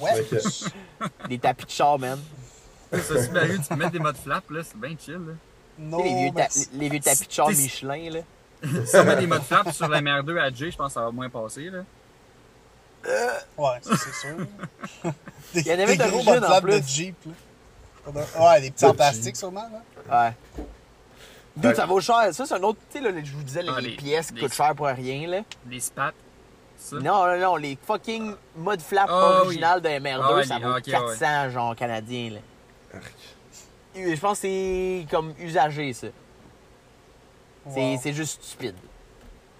Ouais. [laughs] Des tapis de char, man. Ça, Subaru, tu peux mettre des modes flap, là, c'est bien chill, là. Tu les, vieux ta- les vieux tapis de char Michelin, là. Si on met des modes flap sur la MR2 à J, je pense que ça va moins passer, là. Ouais, ça, c'est sûr. des, [laughs] Il y en avait des de gros plus. de Jeep. Là. Ouais, des petits en plastique Jeep. sûrement. Là. Ouais. D'où ça vaut cher. Ça, c'est un autre. Tu sais, là, je vous disais, Ah, les, les- pièces qui les- coûtent cher pour rien, là. Des spats. Ça? Non, non, non, les fucking mode flap Ah, original de MR2, Ah, ouais, ça les- vaut ok, ouais. 400, genre, canadiens, là. Arc. Je pense que c'est comme usagé, ça. C'est Wow. c'est juste stupide.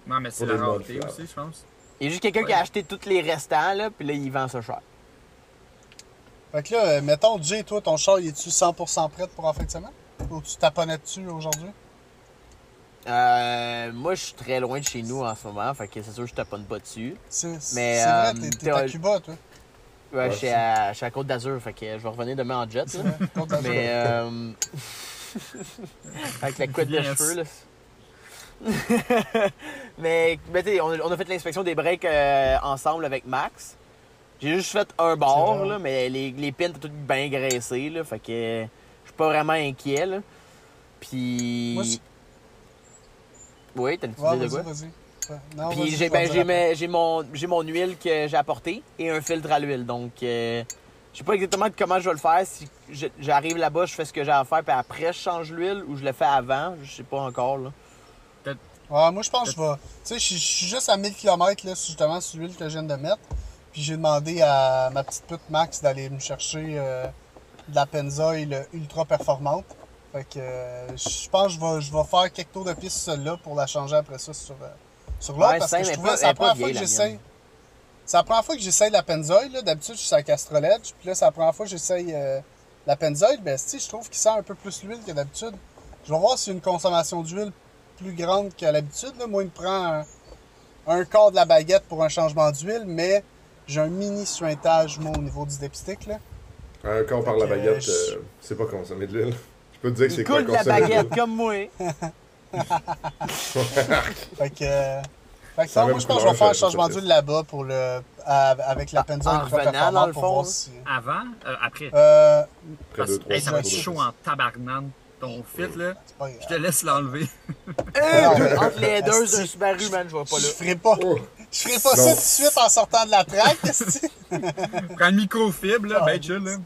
Non, mais c'est la les rareté aussi, je pense. Il y a juste quelqu'un qui a acheté tous les restants, là, puis là, il vend ça cher. Fait que là, euh, mettons, Jay, toi, ton char, il est-tu 100% prêt pour en fin de semaine? Ou tu taponnais dessus aujourd'hui? Euh, moi, je suis très loin de chez nous en ce moment, fait que c'est sûr que je taponne pas dessus. C'est c'est Mais, vrai, euh, t'es- à Cuba, toi. Ouais, Ouais, je suis à, je suis à Côte d'Azur, fait que je vais revenir demain en jet, là. Côte d'Azur. Mais, euh... [laughs] avec la couette de cheveux, là. [laughs] mais, mais tu sais, on, a- on a fait l'inspection des breaks euh, ensemble avec Max. J'ai juste fait un bord, là, mais les, les pins étaient toutes bien graissées, là, fait que je suis pas vraiment inquiet, là. Puis... Moi, Oui, t'as une petite Ouais, idée de quoi? Non, Puis j'ai ben, j'ai mon, mon huile que j'ai apportée et un filtre à l'huile. Donc, euh, je sais pas exactement comment je vais le faire. Si j'arrive là-bas, je fais ce que j'ai à faire, puis après, je change l'huile ou je le fais avant. Je sais pas encore. Là. Ouais, moi, je pense que je vais. Tu sais, je suis- juste à 1000 km, là, justement, sur l'huile que je viens de mettre. Puis j'ai demandé à ma petite pute Max d'aller me chercher euh, de la Pennzoil ultra performante. Fait que euh, je pense que je vais, je vais faire quelques tours de piste celle-là pour la changer après ça sur, euh, sur l'autre. Ouais, parce que je trouvais que c'est la première fois que j'essaye. C'est la première fois que j'essaye la Pennzoil. là. D'habitude, je suis à Castrolette. Puis là, c'est la première fois que j'essaye euh, la Pennzoil. Ben, si, je trouve qu'il sent un peu plus l'huile que d'habitude. Je vais voir a une consommation d'huile plus grande qu'à l'habitude. Moi, il me prend un, un quart de la baguette pour un changement d'huile, mais j'ai un mini suintage, moi, au niveau du dipstick. Là. Un corps par la Fait que, baguette, je- euh, c'est pas consommer de l'huile. [laughs] Je peux te dire que c'est quoi de la consommer de baguette comme moi. [laughs] Fait que. euh, fait que non, moi, je pense que je vais faire un changement d'huile là-bas pour le, à- avec la En- Pennzoil en revenant, dans le fond, si. Avant, euh, après? Euh, Près de Hey, ça va être trois chaud en tabarnane. Ton fit, là. Je te laisse l'enlever. Entre les deux d'un Subaru, man, je vais pas Je là. ferai pas, Oh. je ferai pas ça tout de suite en sortant de la traque. [laughs] Prends le microfibre, là, ben chill, là.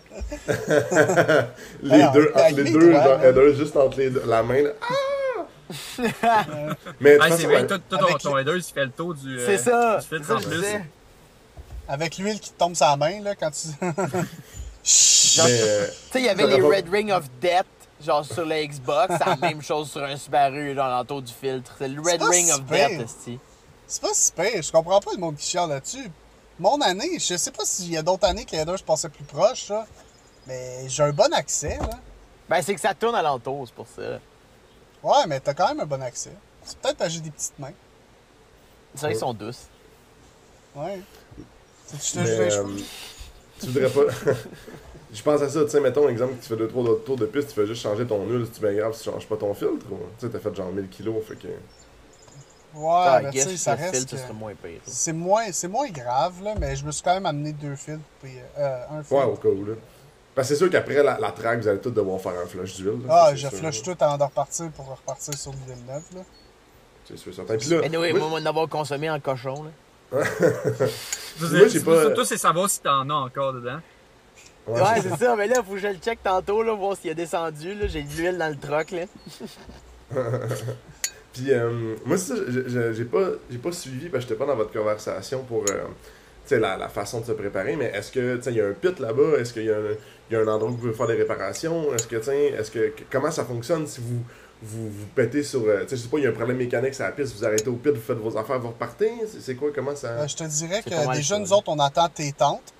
[laughs] Les deux, entre les les deux, genre, header juste entre les deux, la main, là. Ah! Mais c'est vrai, toi, ton, header, il fait le tour du. euh, C'est ça. C'est ça je. Avec l'huile qui te tombe sur la main, là, quand tu. [laughs] Euh, Tu sais, il y avait les pas- Red Ring of Death, genre sur la Xbox. C'est la [laughs] même chose sur un Subaru, dans l'entour du filtre. C'est le Red Ring of Death. C'est pas si pire. Je comprends pas le monde qui chiale là-dessus. Mon année, je sais pas s'il y a d'autres années que les deux je passais plus proche, là. Mais j'ai un bon accès, là. Ben, c'est que ça tourne alentour, c'est pour ça. Ouais, mais t'as quand même un bon accès. C'est peut-être parce que j'ai des petites mains. C'est vrai qu'ils sont douces. Ouais. Tu te mais, euh, cheveux. tu voudrais pas. [laughs] Je pense à ça, tu sais, mettons, exemple, tu fais 2-3 tours de piste, tu fais juste changer ton huile, c'est bien grave si tu changes pas ton filtre. ou- Tu sais, t'as fait genre 1000 kilos, fait que. Ouais, Ah, mais tu guess sais, que ça reste. que- moins pire. C'est moins, c'est moins grave, là, mais je me suis quand même amené deux filtres, puis euh, un filtre. Ouais, au cas où, là. Parce que c'est sûr qu'après la, la track, vous allez tous devoir faire un flush d'huile. Ah, je sûr, flush là. tout avant de repartir pour repartir sur l'huile neuve, là. C'est sûr, certain. Puis là, Mais oui, moi, d'avoir consommé en cochon, là. [laughs] Moi, j'ai pas- Toi, c'est savoir si t'en as encore dedans. Ouais, Ouais, c'est ça, mais là, faut que je le check tantôt, là, voir s'il a descendu, là. J'ai de l'huile dans le troc, là. [laughs] Puis euh, moi, c'est ça, j'ai pas, j'ai pas suivi, parce que j'étais pas dans votre conversation pour euh, tu sais, la, la façon de se préparer, mais est-ce que tu sais, il y a un pit là-bas? Est-ce qu'il y, a un- il y a un endroit où vous pouvez faire des réparations? Est-ce que, tu sais, est-ce que, comment ça fonctionne si vous vous, vous pétez sur. euh, Tu sais, je sais pas, il y a un problème mécanique sur la piste, vous arrêtez au pit, vous faites vos affaires, vous repartez? C'est, quoi Comment ça? Euh, je te dirais que déjà, nous autres, on attend tes tentes.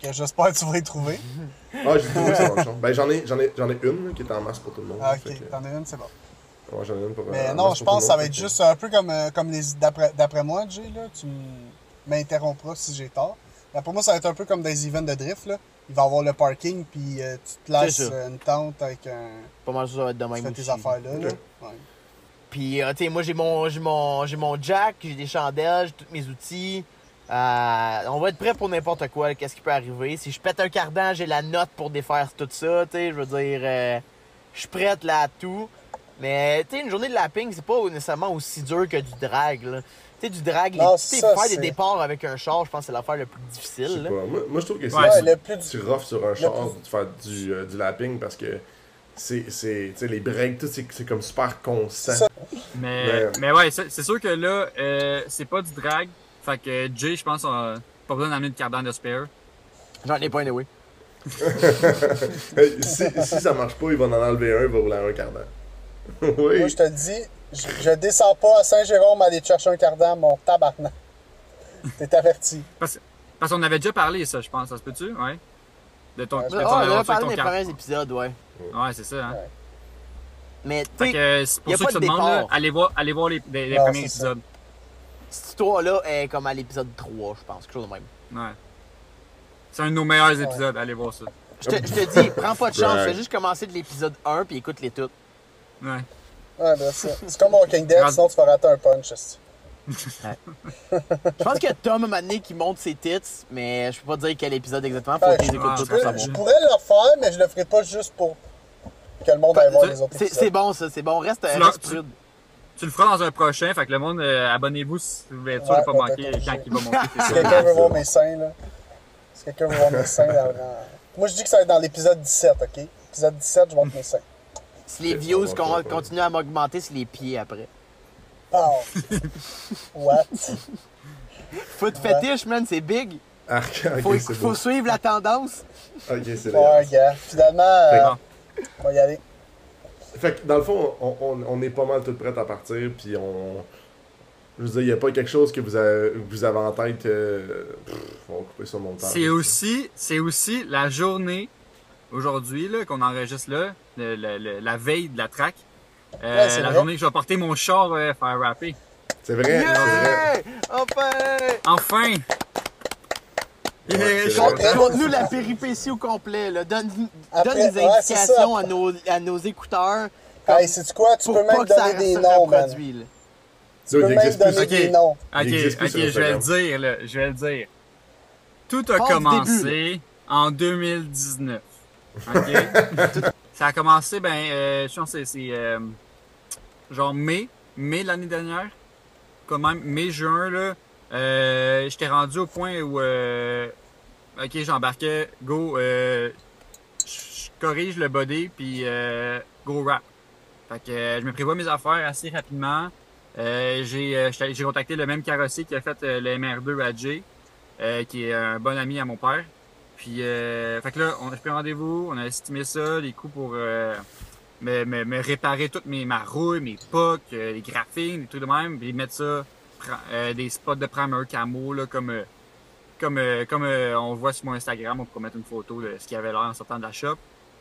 Fait que j'espère que tu vas y trouver. Ah, j'ai trouvé ça champ. Ben, j'en ai, j'en ai, j'en ai une là, qui est en masse pour tout le monde. Ah, fait ok, que- t'en as une, c'est bon. ouais, j'en ai une pour. euh, Mais en non, masse je pour pense tout que ça le va monde, être fait juste un peu comme, euh, comme les. D'après d'après moi, Jay, là, tu m- m'interrompras si j'ai tort. D'après moi, ça va être un peu comme des events de drift, là. il va avoir le parking, puis euh, tu te laisses C'est ça. euh, une tente avec un. Pas mal sûr, ça va être de Tu même fais tes aussi. affaires là. là. Ok. Ouais. Puis, euh, tu sais, moi, j'ai mon, j'ai mon, j'ai mon jack, j'ai des chandelles, j'ai tous mes outils. Euh, on va être prêt pour n'importe quoi, qu'est-ce qui peut arriver. Si je pète un cardan, j'ai la note pour défaire tout ça, tu sais, je veux dire, euh, je suis prête là à tout. Mais, tu sais, une journée de lapping, c'est pas nécessairement aussi dur que du drag, là. Tu sais, du drag, les, Non, tu sais, ça, faire des c'est- départs avec un char, je pense que c'est l'affaire la plus difficile, là. Moi, moi, je trouve que c'est Ouais, le plus du- tu rough sur un char plus- de faire du, euh, du lapping parce que c'est, c'est, tu sais, les breaks, tout, c'est, c'est comme super constant. Mais, Ouais. mais ouais, c'est c'est sûr que là, euh, c'est pas du drag. Fait que Jay, je pense, on a pas besoin d'amener de cardan de spare. J'en ai pas un, [laughs] oui. Si, si ça marche pas, il va en enlever un, il va rouler un quart d'heure. [laughs] oui. Moi, je te le dis, je, je descends pas à Saint-Jérôme aller te chercher un cardan, mon tabarnak. [laughs] T'es averti. Parce, parce qu'on avait déjà parlé, ça, je pense. Ça se peut-tu? Ouais. De ton, Ouais, de Oh, ton on en a aventure parlé car- premiers épisodes, ouais. Ouais, c'est ça. Hein. Ouais. Mais, tu Fait sais, que, c'est y pour a ceux pas qui se de demandent, allez voir, allez voir les, les- les Non, premiers ça. Cette histoire-là est comme à l'épisode 3, je pense, quelque chose de même. Ouais. C'est un de nos meilleurs épisodes, allez voir ça. Je te, je te dis, prends pas de chance, fais juste commencer de l'épisode 1 puis écoute-les toutes. Ouais. Ouais, ben, c'est c'est comme Walking Dead, sinon tu vas rater un punch. esti. Je pense qu'il y a Tom donné qui monte ses tits, mais je peux pas dire quel épisode exactement, faut Ouais, que je les écoute Ah, pour savoir. je pourrais le refaire, mais je le ferai pas juste pour que le monde aille voir les autres C'est épisodes. c'est bon ça, c'est bon, reste, Tu reste prude. Tu le feras dans un prochain, fait que le monde, euh, abonnez-vous si vous voulez être sûr Ouais, de pas on va manquer quand il va monter. Si quelqu'un veut voir mes seins, là. Si quelqu'un veut voir mes seins, dans- Moi, je dis que ça va être dans l'épisode 17, ok? Épisode 17, je montre mes seins. Si les views continuent à m'augmenter, c'est les pieds après. Oh. [laughs] What? Foot fétiche, man, c'est big. Ok, Faut, suivre la tendance. Ok, c'est Ouais, gars. Finalement, euh, on va y aller. Fait que dans le fond, on, on, on est pas mal tout prêt à partir, puis on. Je veux dire, il n'y a pas quelque chose que vous avez, que vous avez en tête. euh, pff, on va couper ça au montage. C'est aussi, c'est aussi la journée aujourd'hui là qu'on enregistre là, le- le- le- la veille de la track. Euh, Ouais, c'est la vrai. journée que je vais porter mon char euh, faire rapper. C'est vrai, c'est vrai. Enfin! Enfin! Yeah, Ouais, c'est je- vrai. Conte-nous la péripétie au complet, là. Donne, Après- donne des ouais, c'est indications à, nos, à nos écouteurs. comme- Hey, sais-tu quoi? Tu pour peux pas même que ça donner des noms, man. là. Tu peux même donner Ok. des noms. Ok, Il existe plus ok, sur je vais le dire, là, je vais le dire. Tout a du commencé en 2019. Ok? [laughs] ça a commencé, ben, euh, je pense que c'est- c'est euh, genre mai, mai de l'année dernière. Quand même, mai, juin, là. Euh, J'étais rendu au point où, euh, ok, j'embarquais, go, euh, je corrige le body, puis euh, go rap. Fait que euh, je me prévois mes affaires assez rapidement. Euh, j'ai contacté le même carrossier qui a fait le MR2 à Jay, qui est un bon ami à mon père. Puis, fait que là, on a pris rendez-vous, on a estimé ça, les coûts pour me, me, me réparer toutes mes ma rouille, mes pucks, les graphiques, des trucs de même, puis mettre ça, euh, des spots de primer camo, là, comme, euh, comme, euh, on voit sur mon Instagram, on pourrait mettre une photo de ce qu'il y avait l'air en sortant de la shop.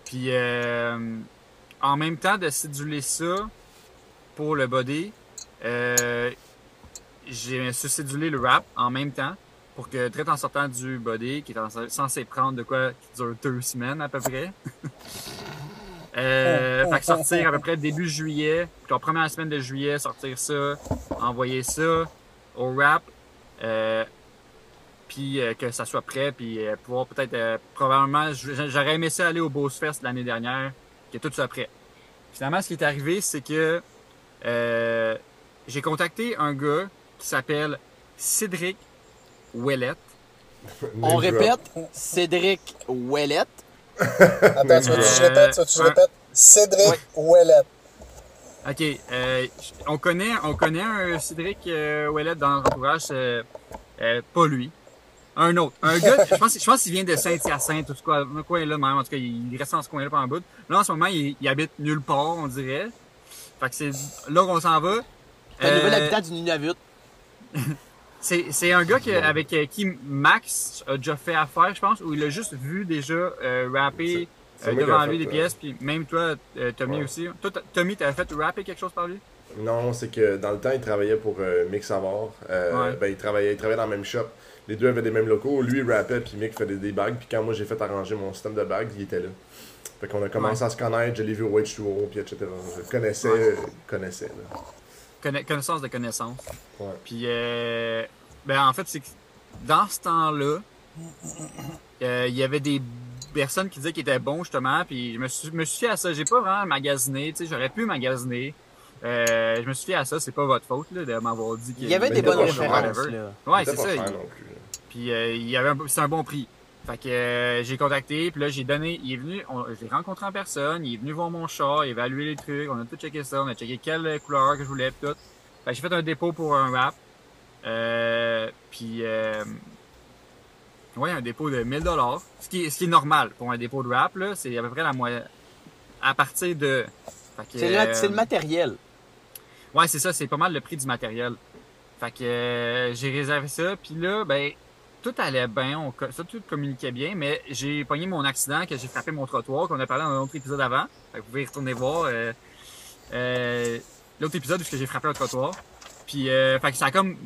Puis, en même temps de céduler ça pour le body, j'ai cédulé le rap en même temps pour que, très en sortant du body, qui est en- censé prendre de quoi qui dure deux semaines à peu près, [laughs] euh, fait que sortir à peu près début juillet, puis en première semaine de juillet, sortir ça, envoyer ça au rap, euh, puis euh, que ça soit prêt, puis euh, pouvoir peut-être, euh, probablement, j'aurais aimé ça aller au Beauce Fest l'année dernière, que tout soit prêt. Finalement, ce qui est arrivé, c'est que euh, j'ai contacté un gars qui s'appelle Cédric Ouellette. [laughs] On répète, Cédric Ouellette. Attends, tu veux que je Euh, répète? Tu veux que je répète? Cédric Ouais. Ouellette. Ok, euh, on connaît, on connaît un Cédric euh, Ouellette dans notre entourage, euh, euh, pas lui. Un autre. Un gars, je pense, je pense qu'il vient de Saint-Hyacinthe, tout ce coin, un coin là même. En tout cas, il reste dans ce coin-là pendant un bout. Là, en ce moment, il, il habite nulle part, on dirait. Fait que c'est là qu'on s'en va. C'est un nouvel habitant du Nunavut. [laughs] C'est, c'est un gars que- avec euh, qui Max a déjà fait affaire, je pense, où il a juste vu déjà euh, rapper euh, qui devant lui des pièces, puis même toi, euh, Tommy Ouais. aussi. Toi, Tommy, t'avais fait rapper quelque chose par lui? Non, c'est que dans le temps, il travaillait pour Mick Savard. Ouais. ben, il, travaillait, il travaillait dans le même shop. Les deux avaient des mêmes locaux. Lui, il rappait, puis Mick faisait des bagues. Puis quand moi, j'ai fait arranger mon système de bagues, il était là. Fait qu'on a commencé à se connaître. Je l'ai vu au H2O, puis etc. Je connaissais, connaissais. Là. Conna- connaissance de connaissance. Ouais. Puis, euh, ben, en fait, c'est que dans ce temps-là, euh, il y avait des personnes qui disaient qu'ils étaient bons, justement, puis je me suis, me suis fié à ça. J'ai pas vraiment magasiné, tu sais, j'aurais pu magasiner. Euh, je me suis fié à ça, c'est pas votre faute, là, de m'avoir dit qu'il Il y avait des bonnes références, whatever. là. Ouais, c'est ça. plus. Puis il y avait c'est un bon prix. Fait que euh, j'ai contacté, puis là j'ai donné, il est venu, on- je l'ai rencontré en personne, il est venu voir mon char, il a évalué les trucs, on a tout checké ça, on a checké quelle couleur que je voulais, pis tout. Fait que j'ai fait un dépôt pour un wrap. Euh, puis euh, ouais, un dépôt de 1000 dollars, ce qui est ce qui est normal pour un dépôt de wrap là, c'est à peu près la moyenne à partir de fait que, C'est le, euh, le matériel. Ouais, c'est ça, c'est pas mal le prix du matériel. Fait que euh, j'ai réservé ça, puis là, ben, tout allait bien, ça, tout communiquait bien, mais j'ai pogné mon accident, que j'ai frappé mon trottoir, qu'on a parlé dans un autre épisode avant. Vous pouvez y retourner voir euh, euh, l'autre épisode où j'ai frappé un trottoir. Puis, euh, fait que ça a comme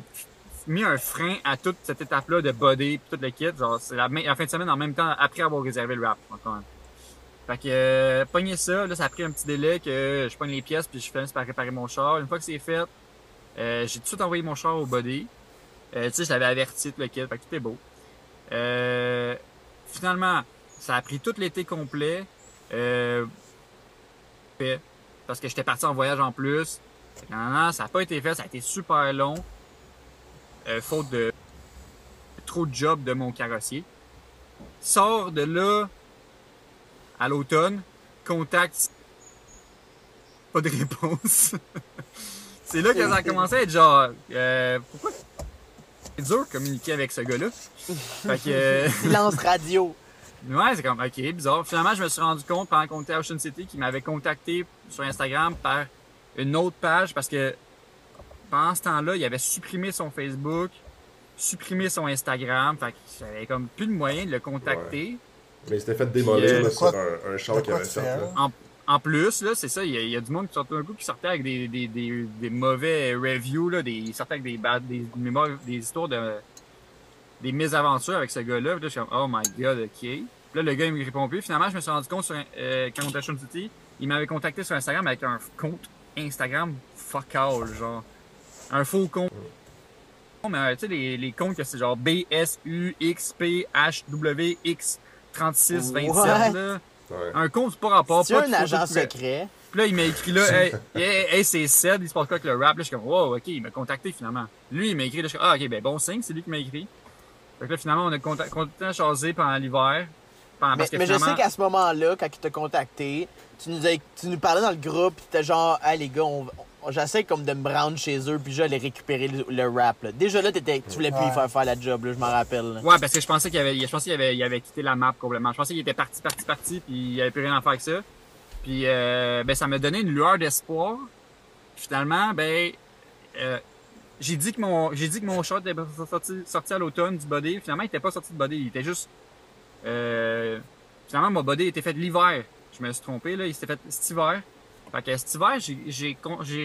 mis un frein à toute cette étape-là de body puis tout le kit. Genre, c'est la, fin de semaine en même temps après avoir réservé le rap. Fait que, euh, ça, là, ça a pris un petit délai que je pogne les pièces puis je finis par réparer mon char. Une fois que c'est fait, j'ai tout de suite envoyé mon char au body. Euh, tu sais, je l'avais averti tout le kit, fait que tout est beau. Euh, finalement, ça a pris tout l'été complet. Euh, parce que j'étais parti en voyage en plus. Non, non, ça n'a pas été fait, ça a été super long. Euh, faute de trop de job de mon carrossier. Sors de là à l'automne, contact pas de réponse. [laughs] c'est là que ça a commencé à être genre euh, pourquoi c'est dur de communiquer avec ce gars-là. Fait que euh, Silence radio. [laughs] Ouais, c'est comme, ok, bizarre. Finalement, je me suis rendu compte pendant qu'on était à Ocean City qu'il m'avait contacté sur Instagram par une autre page parce que pendant ce temps-là, il avait supprimé son Facebook, supprimé son Instagram. Fait que j'avais comme plus de moyen de le contacter. Mais il s'était fait démolir euh, là, sur un, un char qu'il avait fait. là. En plus, là, c'est ça, il y, a, il y a du monde qui sortait coup qui sortait avec des, des, des, des mauvais reviews, là, des, ils sortaient avec des, bad, des, des, mauvais- des histoires de des mésaventures avec ce gars-là. Puis là, je suis comme, oh my god, ok. Puis là, le gars, il me répond plus. Finalement, je me suis rendu compte sur, euh, quand on était City, il m'avait contacté sur Instagram avec un compte Instagram fuck all, genre. Un faux compte. Mais euh, tu sais, les, les comptes que c'est genre BSUXPHWX3627, Ouais. là. Ouais. Un compte, c'est pas rapport. C'est pas un agent secret? Puis là, il m'a écrit là, [laughs] hey, hey, hey, c'est Ced, il se passe quoi avec le rap? Là, je suis comme, wow, ok, il m'a contacté finalement. Lui, il m'a écrit, là, je suis comme, ah, ok, ben bon signe, c'est lui qui m'a écrit. Fait que là, finalement, on a continué à jaser pendant l'hiver. Pendant, Mais, parce que mais je sais qu'à ce moment-là, quand il t'a contacté, tu nous, as- tu nous parlais dans le groupe, pis t'étais genre, ah les gars, on, on- j'essaie comme de me rendre chez eux, puis j'allais récupérer le, rap. Là. Déjà là, t'étais, tu voulais plus y faire faire la job, là, je m'en rappelle. Ouais, parce que je pensais qu'il avait, je pensais qu'il avait, il avait quitté la map complètement. Je pensais qu'il était parti, parti, parti, puis il avait plus rien à faire avec ça. Puis, euh, ben, ça m'a donné une lueur d'espoir. Finalement, ben, euh, j'ai dit que mon, j'ai dit que mon shot était sorti, sorti à l'automne du body. Finalement, il était pas sorti de body, il était juste, euh, finalement, mon body était fait l'hiver. Je me suis trompé, là, il s'était fait cet hiver. Fait que cet hiver, j'ai,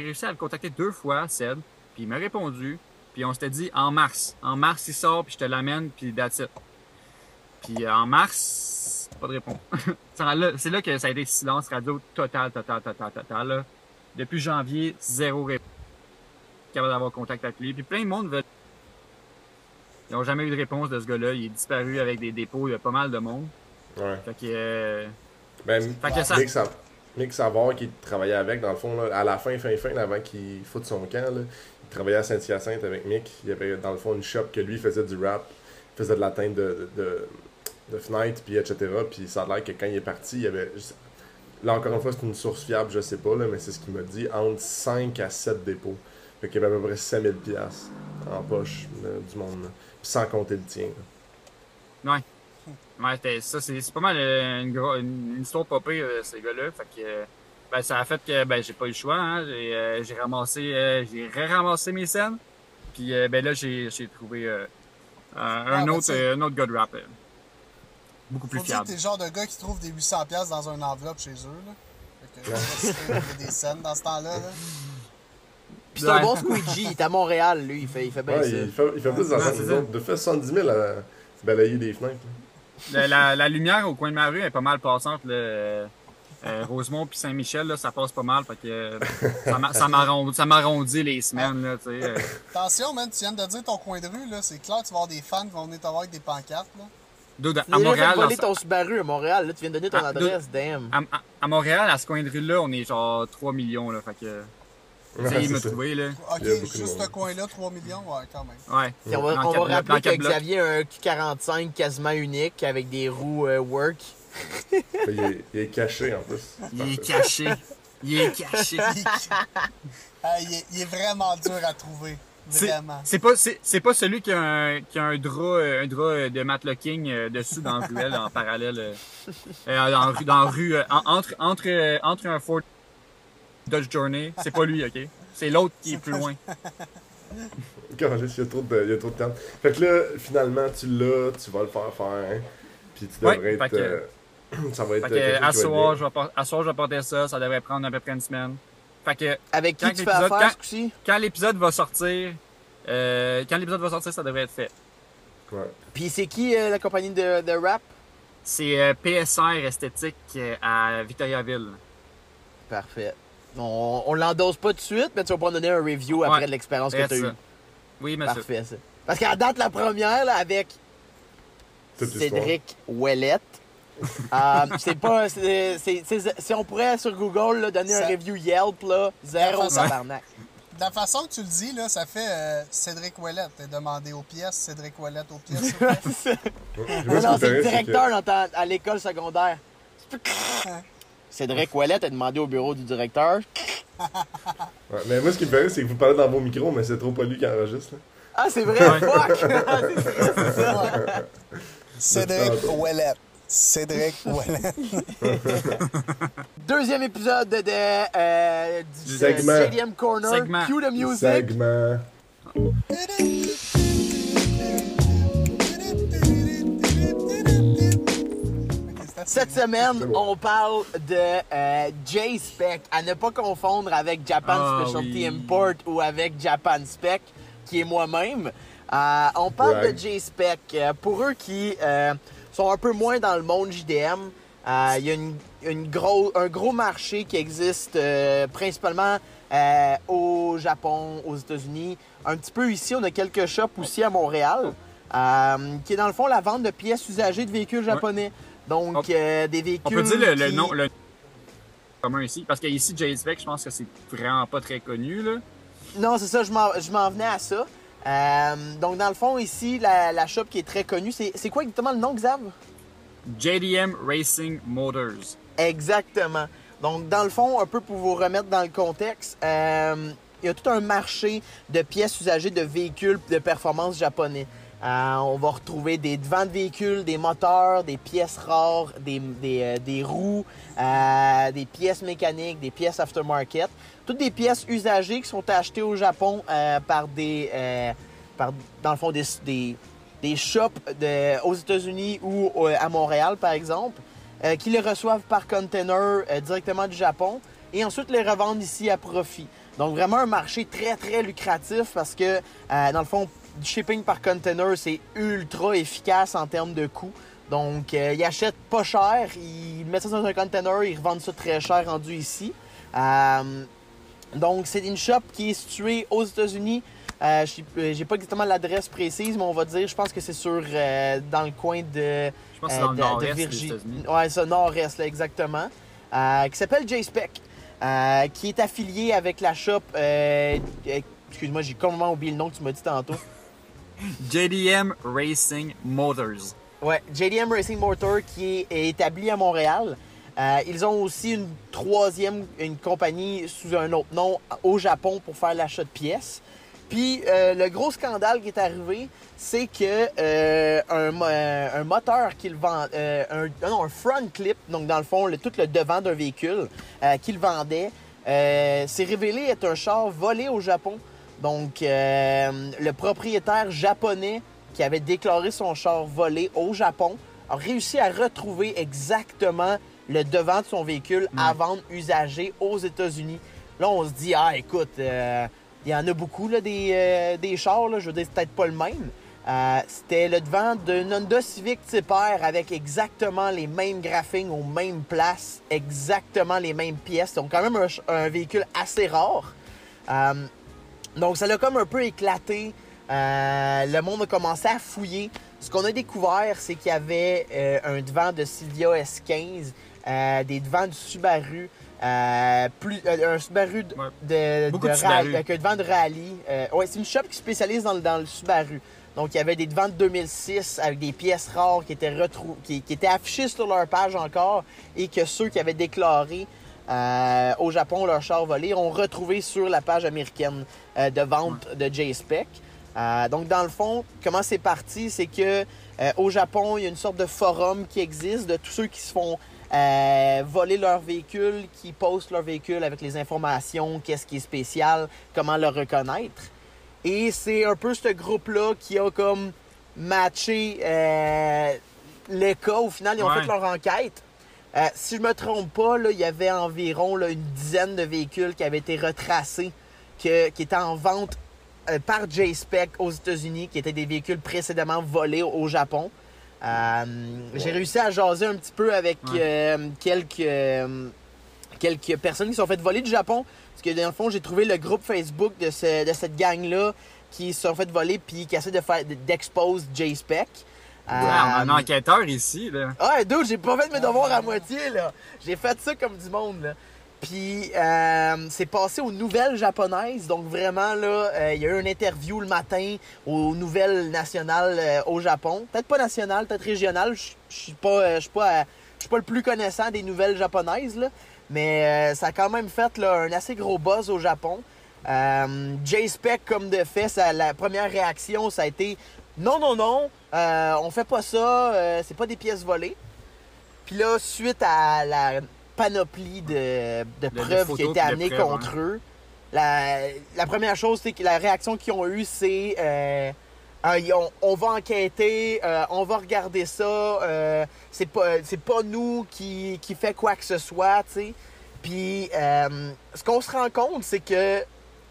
réussi à le contacter deux fois, Ced, puis il m'a répondu. Puis on s'était dit en mars. En mars, il sort, puis je te l'amène, puis that's it. Puis euh, en mars, pas de réponse. [laughs] C'est là que ça a été silence radio total, total, total, total. Là. Depuis janvier, zéro réponse. Capable d'avoir contact avec lui. Puis plein de monde veut. Ils n'ont jamais eu de réponse de ce gars-là. Il est disparu avec des dépôts. Il y a pas mal de monde. Ouais. Fait que. euh, Ben, Fait que ça- Mick Savard qui travaillait avec, dans le fond, là, à la fin, fin, fin, avant qu'il foute son camp, là, il travaillait à Saint-Hyacinthe avec Mick. Il y avait, dans le fond, une shop que lui faisait du rap, faisait de la teinte de, de, de, fenêtres, puis etc. Puis ça a l'air que quand il est parti, il y avait. Là, encore une fois, c'est une source fiable, je sais pas, là, mais c'est ce qu'il m'a dit, entre 5 à 7 dépôts. Fait qu'il y avait à peu près 5000 pièces en poche du monde, sans compter le tien. Ouais, c'était- ça, c'est c'est pas mal euh, une, gros- une, une histoire pas pire, euh, ces gars-là. Fait que, euh, ben, ça a fait que, ben, j'ai pas eu le choix, hein. J'ai, euh, j'ai ramassé, euh, j'ai ramassé mes scènes. Puis, euh, ben, là, j'ai, j'ai trouvé, euh, un, un ben, autre, un autre gars de rap. beaucoup plus Faut fiable. t'es le genre de gars qui trouve des 800$ piastres dans une enveloppe chez eux. Là. Fait que, je sais pas si t'as des scènes dans ce temps-là. Là. Puis c'est un Ouais. bon squeegee. Il est à Montréal, lui. Il fait, il fait bien Ouais, ça. il, fait, il fait plus dans Ouais, c'est ça. De fait 70 000 à balayer des fenêtres. là. La, la- la lumière au coin de ma rue est pas mal passante. Là. Euh, Rosemont puis Saint-Michel, là, ça passe pas mal. Fait que, euh, ça m'a- ça m'arrondit les semaines. Là, tu sais, euh. Attention, man, tu viens de dire ton coin de rue, là. C'est clair, tu vas avoir des fans qui vont venir te voir avec des pancartes, là. Dude, Tu à viens de Montréal, voler dans- ton Subaru à Montréal. Là, tu viens de donner ton Ah, adresse, damn. à, à- à Montréal, à ce coin de rue-là, on est genre 3 millions. Là, fait que, Ouais, c'est ça. trouver. Là. Ok, Il juste ce coin-là, 3 millions, ouais, quand même. Ouais. Puis on va, on va rappeler que bloc? Xavier a un Q45 quasiment unique avec des roues euh, work. Il, est, il est caché en plus. Il est caché. Il est caché. [laughs] Ah, il, est, il est vraiment dur à trouver. C'est- Vraiment. C'est pas, c'est, c'est pas celui qui a un, qui a un drap, euh, un drap de matlocking euh, dessus dans la ruelle en parallèle. euh, euh, dans, rue- dans la rue, euh, en- entre, entre, euh, entre un Ford Dodge Journey. C'est pas lui, ok? C'est l'autre qui est plus loin. [laughs] Caliste, il y a trop de, il y a trop de temps. Fait que là, finalement, tu l'as, tu vas le faire faire. Puis tu Ouais, devrais fait être. que- euh, [clears throat] ça va être. Fait euh, que, à soir, je vais, por- à soir, je vais porter ça. Ça devrait prendre à peu près une semaine. Fait que, Avec qui Quand tu fais l'épisode- affaire quand- ce coup-ci? quand l'épisode va sortir, euh, quand l'épisode va sortir, ça devrait être fait. Ouais. Puis c'est qui euh, la compagnie de, de rap? C'est euh, PSR Esthétique à Victoriaville. Parfait. On, on l'endosse pas tout de suite, mais tu vas pas donner un review après Ouais. de l'expérience que tu as eue. Oui, monsieur. Parfait, ça. Parce qu'à date, la première, là, avec. Cédric Ouellette, euh, [laughs] c'est pas. c'est- c'est- c'est- si on pourrait sur Google là, donner un review Yelp, là, zéro tabarnak. De [laughs] la façon que tu le dis, là, ça fait euh, Cédric Ouellette. T'as demandé aux pièces, Cédric Ouellette aux pièces. [laughs] non, c'est le directeur à l'école secondaire. Cédric Ouellette a demandé au bureau du directeur. ouais, Mais moi, ce qui me fait rire, c'est que vous parlez dans vos micros, mais c'est trop pas lui qui enregistre. là. Ah, c'est vrai, fuck! [laughs] Ah, c'est vrai, c'est ça. Cédric Ouellette. Cédric Ouellette. [laughs] Deuxième épisode de, euh, du Du segment. euh, Stadium Corner. Segment. Cue the music. Segment. Cette semaine, bon. on parle de euh, J-Spec, à ne pas confondre avec Japan Ah, Specialty oui. Import ou avec Japan Spec, qui est moi-même. Euh, on parle de J-Spec. Euh, pour eux qui euh, sont un peu moins dans le monde JDM, il y a une, une gros, un gros marché qui existe principalement au Japon, aux États-Unis. Un petit peu ici, on a quelques shops aussi à Montréal, euh, qui est dans le fond la vente de pièces usagées de véhicules japonais. Donc, On- euh, des On véhicules. peut dire le, nom le commun ici. Parce qu'ici, J-Spec, je pense que c'est vraiment pas très connu. Là. Non, c'est ça, je m'en venais à ça. Euh, donc, dans le fond, ici, la, la shop qui est très connue, c'est c'est quoi exactement le nom, Xav? JDM Racing Motors. Exactement. Donc, dans le fond, un peu pour vous remettre dans le contexte, euh, il y a tout un marché de pièces usagées de véhicules de performance japonais. Euh, on va retrouver des devants de véhicules, des moteurs, des pièces rares, des, euh, roues, euh, des pièces mécaniques, des pièces aftermarket. Toutes des pièces usagées qui sont achetées au Japon par des, par, dans le fond, des, des, des shops aux États-Unis ou à Montréal, par exemple, qui les reçoivent par container directement du Japon et ensuite les revendent ici à profit. Donc vraiment un marché très très lucratif parce que dans le fond, du shipping par container, c'est ultra efficace en termes de coût. Donc euh, ils achètent pas cher, ils mettent ça dans un container, ils revendent ça très cher rendu ici. Euh, donc c'est une shop qui est située aux États-Unis. Euh, euh, J'ai pas exactement l'adresse précise, mais on va dire, je pense que c'est sur dans le coin de Je pense que le de- Virginie. Ouais, ça, nord-est, là, exactement. Qui s'appelle J-Spec, qui est affilié avec la shop. Excuse-moi, j'ai complètement oublié le nom que tu m'as dit tantôt. JDM Racing Motors. Ouais, JDM Racing Motor qui est, établi à Montréal. Euh, ils ont aussi une troisième, une compagnie sous un autre nom au Japon pour faire l'achat de pièces. Puis euh, le gros scandale qui est arrivé, c'est que euh, un, mo- un moteur qu'ils vendent, euh, un, front clip, donc dans le fond tout le devant d'un véhicule qu'ils vendaient, euh, s'est révélé être un char volé au Japon. Donc euh, le propriétaire japonais qui avait déclaré son char volé au Japon a réussi à retrouver exactement le devant de son véhicule à vendre usagé aux États-Unis. Là, on se dit, ah, écoute, euh, il y en a beaucoup là, des, euh, des chars, là, je veux dire, c'est peut-être pas le même. Euh, C'était le devant d'un Honda Civic Type R avec exactement les mêmes graphiques aux mêmes places, exactement les mêmes pièces. Donc quand même un véhicule assez rare. Donc ça l'a comme un peu éclaté. Euh, le monde a commencé à fouiller. Ce qu'on a découvert, c'est qu'il y avait euh, un devant de Silvia S15, euh, des devants du Subaru, plus, un Subaru de, Ouais. de, Beaucoup de de rallye- Subaru. avec un devant de rallye. Ouais, c'est une shop qui spécialise dans, le- dans le Subaru. Donc il y avait des devants de 2006 avec des pièces rares qui étaient, retrou- qui, qui étaient affichées sur leur page encore et que ceux qui avaient déclaré euh, au Japon leur char volé ont retrouvé sur la page américaine euh, de vente de J-Spec. Euh, donc, dans le fond, comment c'est parti, c'est que euh, au Japon, il y a une sorte de forum qui existe de tous ceux qui se font euh, voler leur véhicule, qui postent leur véhicule avec les informations, qu'est-ce qui est spécial, comment le reconnaître. Et c'est un peu ce groupe-là qui a comme matché euh, le cas. Au final, ils ont Ouais. fait leur enquête. Euh, si je me trompe pas, là, il y avait environ là, une dizaine de véhicules qui avaient été retracés, que- qui étaient en vente euh, par J-Spec aux États-Unis, qui étaient des véhicules précédemment volés au, Japon. Euh, J'ai réussi à jaser un petit peu avec Ouais. quelques, quelques personnes qui se sont fait voler du Japon. Parce que dans le fond, j'ai trouvé le groupe Facebook de, ce- de cette gang-là qui se sont fait voler puis qui essaie de faire d'expose J-Spec. Ouais, on a un Euh, enquêteur ici, là. ah, dude, j'ai pas fait mes devoirs à moitié, là. J'ai fait ça comme du monde, là. Puis, euh, c'est passé aux nouvelles japonaises. Donc, vraiment, là, euh, il y a eu une interview le matin aux nouvelles nationales euh, au Japon. Peut-être pas nationales, peut-être régionales. Je suis pas, euh, je suis pas, euh, je suis pas le plus connaissant des nouvelles japonaises, là. Mais euh, ça a quand même fait là, un assez gros buzz au Japon. Euh, J-Spec, comme de fait, la première réaction, ça a été non, non, non, euh, on fait pas ça, euh, c'est pas des pièces volées. Puis là, suite à la panoplie de, preuves qui a été preuves, contre eux, la, la première chose, c'est que la réaction qu'ils ont eue, c'est euh, Ah, on va enquêter, on va regarder ça, euh, c'est pas, c'est pas nous qui, qui fait quoi que ce soit, tu sais. Puis euh, ce qu'on se rend compte, c'est que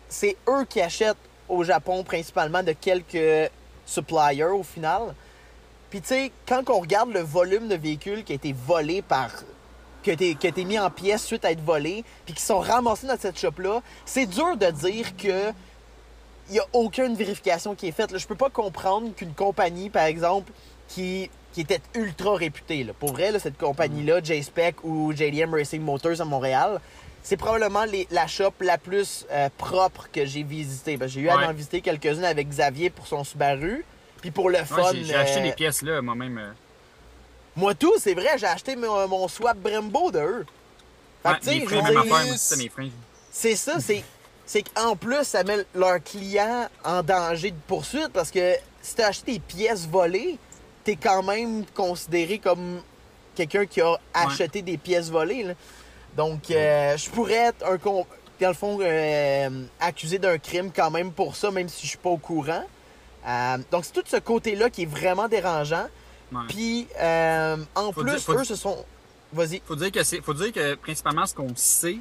c'est eux qui achètent au Japon principalement de quelques suppliers au final. Puis tu sais, quand on regarde le volume de véhicules qui a été volé par. qui a été, mis en pièces suite à être volé, puis qui sont ramassés dans cette shop-là, c'est dur de dire que. Il n'y a aucune vérification qui est faite. là. Je peux pas comprendre qu'une compagnie, par exemple, qui, était ultra réputée, pour vrai, cette compagnie-là, J-Spec ou JDM Racing Motors à Montréal, c'est probablement les- la shop la plus euh, propre que j'ai visitée. Que J'ai eu à Ouais. en visiter quelques-unes avec Xavier pour son Subaru. Puis pour le fun. Ouais, j'ai- acheté euh, les pièces là, moi-même. euh. Moi tout, c'est vrai, j'ai acheté mon, mon swap Brembo de eux. Fait Ouais, tu sais, c'est ça, c'est, c'est qu'en plus, ça met leurs clients en danger de poursuite parce que si t'as acheté des pièces volées, t'es quand même considéré comme quelqu'un qui a acheté des pièces volées. là. Donc, euh, je pourrais être un con- dans le fond euh, accusé d'un crime quand même pour ça, même si je suis pas au courant. Euh, donc, c'est tout ce côté-là qui est vraiment dérangeant. Ouais. Puis, euh, en Faut plus, dire- eux se sont. Vas-y. Faut dire que c'est, faut dire que principalement ce qu'on sait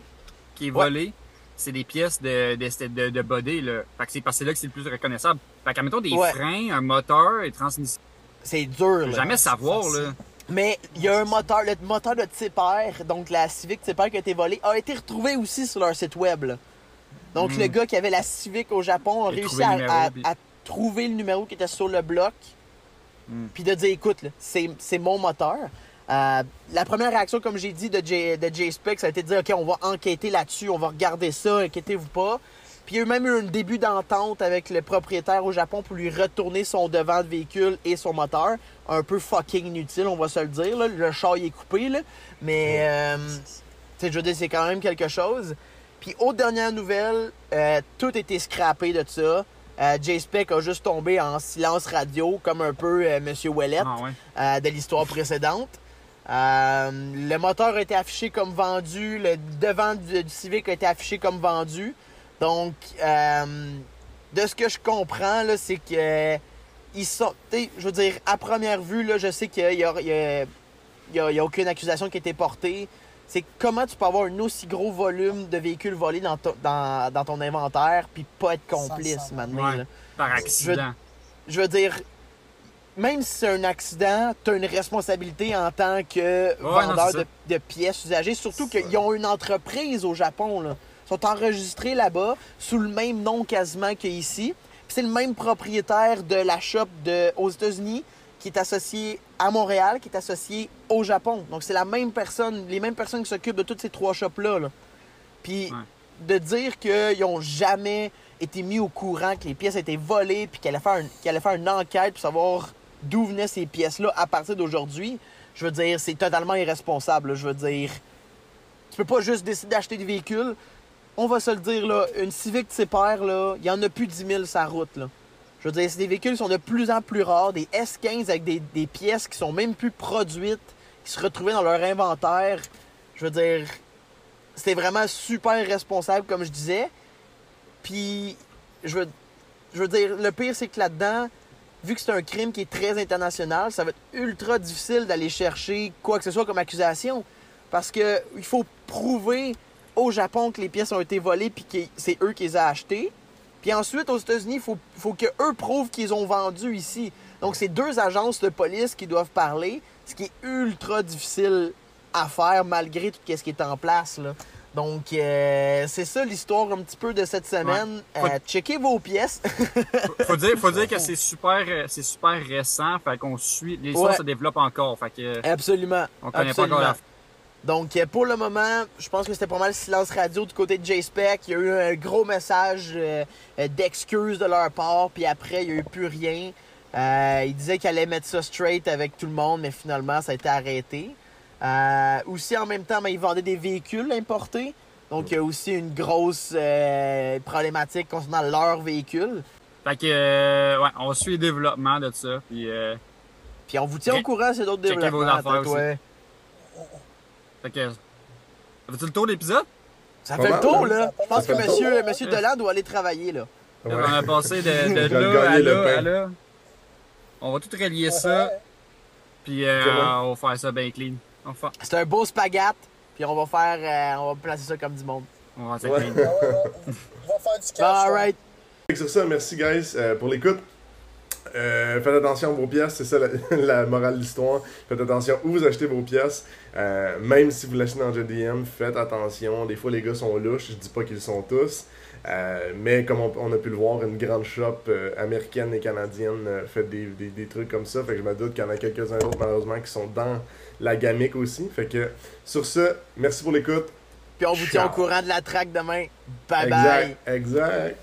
qui est Ouais. volé, c'est des pièces de, de, de, de body, là. Fait que c'est parce que c'est là que c'est le plus reconnaissable. Fait qu'en mettant des Ouais. freins, un moteur, et transmission, C'est dur, là. jamais savoir, là. Mais il y a un moteur, le moteur de Type R, donc la Civic Type R qui a été volée, a été retrouvé aussi sur leur site web. là. Donc le gars qui avait la Civic au Japon a Il a réussi trouvé à, le numéro, à- puis- à trouver le numéro qui était sur le bloc, Mhm. puis de dire écoute, là, c'est c'est mon moteur. Euh, la première réaction, comme j'ai dit, de J, de J-Spec, ça a été de dire ok, on va enquêter là-dessus, on va regarder ça, inquiétez-vous pas. Puis il y a eu même eu un début d'entente avec le propriétaire au Japon pour lui retourner son devant de véhicule et son moteur. Un peu fucking inutile, on va se le dire. là. Le char il est coupé, là. mais euh, tu sais, je veux dire, c'est quand même quelque chose. Puis aux dernières nouvelles, euh, tout était scrappé de ça. Euh, J-Spec a juste tombé en silence radio, comme un peu euh, Monsieur Ouellette Ah ouais. euh, de l'histoire précédente. Euh, le moteur a été affiché comme vendu, le devant du, du Civic a été affiché comme vendu. Donc, euh, de ce que je comprends, là, c'est que euh, ils sont. Je veux dire, à première vue, là, je sais qu'il y a, aucune accusation qui a été portée. c'est comment tu peux avoir un aussi gros volume de véhicules volés dans, ton- dans, dans ton inventaire puis pas être complice, maintenant. Ouais. là. Par accident. Je veux dire, même si c'est un accident, tu as une responsabilité en tant que vendeur de, de pièces usagées. Surtout qu'ils ont une entreprise au Japon. Là. Ils sont enregistrés là-bas sous le même nom quasiment qu'ici. C'est le même propriétaire de la shop de, aux États-Unis qui est associé à Montréal, qui est associé au Japon. Donc c'est la même personne, les mêmes personnes qui s'occupent de toutes ces trois shops-là. là. Puis Ouais. de dire qu'ils n'ont jamais été mis au courant que les pièces étaient volées, puis qu'elle allait qu'elle allait faire une enquête pour savoir d'où venaient ces pièces-là à partir d'aujourd'hui, je veux dire, c'est totalement irresponsable. là. Je veux dire, tu peux pas juste décider d'acheter des véhicules. On va se le dire, là, une Civic ses pairs, là, il y en a plus de 10 000 sa route. Là. Je veux dire, c'est des véhicules qui sont de plus en plus rares, des S15 avec des, pièces qui sont même plus produites, qui se retrouvaient dans leur inventaire. Je veux dire, c'était vraiment super responsable, comme je disais. Puis, je veux, je veux dire, le pire, c'est que là-dedans, vu que c'est un crime qui est très international, ça va être ultra difficile d'aller chercher quoi que ce soit comme accusation. Parce que il faut prouver au Japon que les pièces ont été volées puis que c'est eux qui les ont achetées. Puis ensuite, aux États-Unis, il faut, faut que eux prouvent qu'ils ont vendu ici. Donc, c'est deux agences de police qui doivent parler, ce qui est ultra difficile à faire malgré tout ce qui est en place. Là. Donc, euh, c'est ça l'histoire un petit peu de cette semaine. Ouais. Euh, checkez vos pièces. Faut- Faut dire, faut dire que [laughs] c'est super, euh, c'est super récent, fait qu'on suit, l'histoire Ouais. se développe encore, fait que Absolument. on connaît Absolument. pas encore la Donc, euh, pour le moment, je pense que c'était pas mal silence radio du côté de J-Spec. Il y a eu un gros message euh, euh, d'excuses de leur part, puis après, il n'y a eu plus rien. Euh, ils disaient qu'ils allaient mettre ça straight avec tout le monde, mais finalement, ça a été arrêté. Euh, aussi, en même temps, ben, ils vendaient des véhicules importés. Donc, il y a aussi une grosse problématique concernant leurs véhicules. Fait que, ouais, on suit le développement de ça, puis Puis on vous tient au courant, c'est d'autres développements. Fait que, fait-tu le tour de l'épisode? Ça Pas fait le mal, tour, hein? là. Je pense que le monsieur, monsieur Delan doit aller travailler, là. Ouais. On a passé de, [laughs] Je de vais là à gagner le là pain. à là. On va tout relier ça, puis euh, Comment? on va faire ça bien clean. On va, faire- C'est un beau spaghette, puis on va faire, euh, on va placer ça comme du monde. on va faire ça Ouais. clean. [laughs] On va faire du cash. hein. Alright. Fait que Sur ça, merci guys euh, pour l'écoute. Euh, faites attention à vos pièces, c'est ça la, [laughs] la morale de l'histoire. Faites attention où vous achetez vos pièces. Euh, même si vous l'achetez dans JDM, faites attention. Des fois, les gars sont louches, je dis pas qu'ils sont tous. Euh, mais comme on, on a pu le voir, une grande shop américaine et canadienne fait des, des, des trucs comme ça. Fait que je me doute qu'il y en a quelques-uns d'autres, malheureusement, qui sont dans la gamique aussi. Fait que sur ce, merci pour l'écoute. Puis on vous tient au courant de la track demain. Bye exact, bye. exact.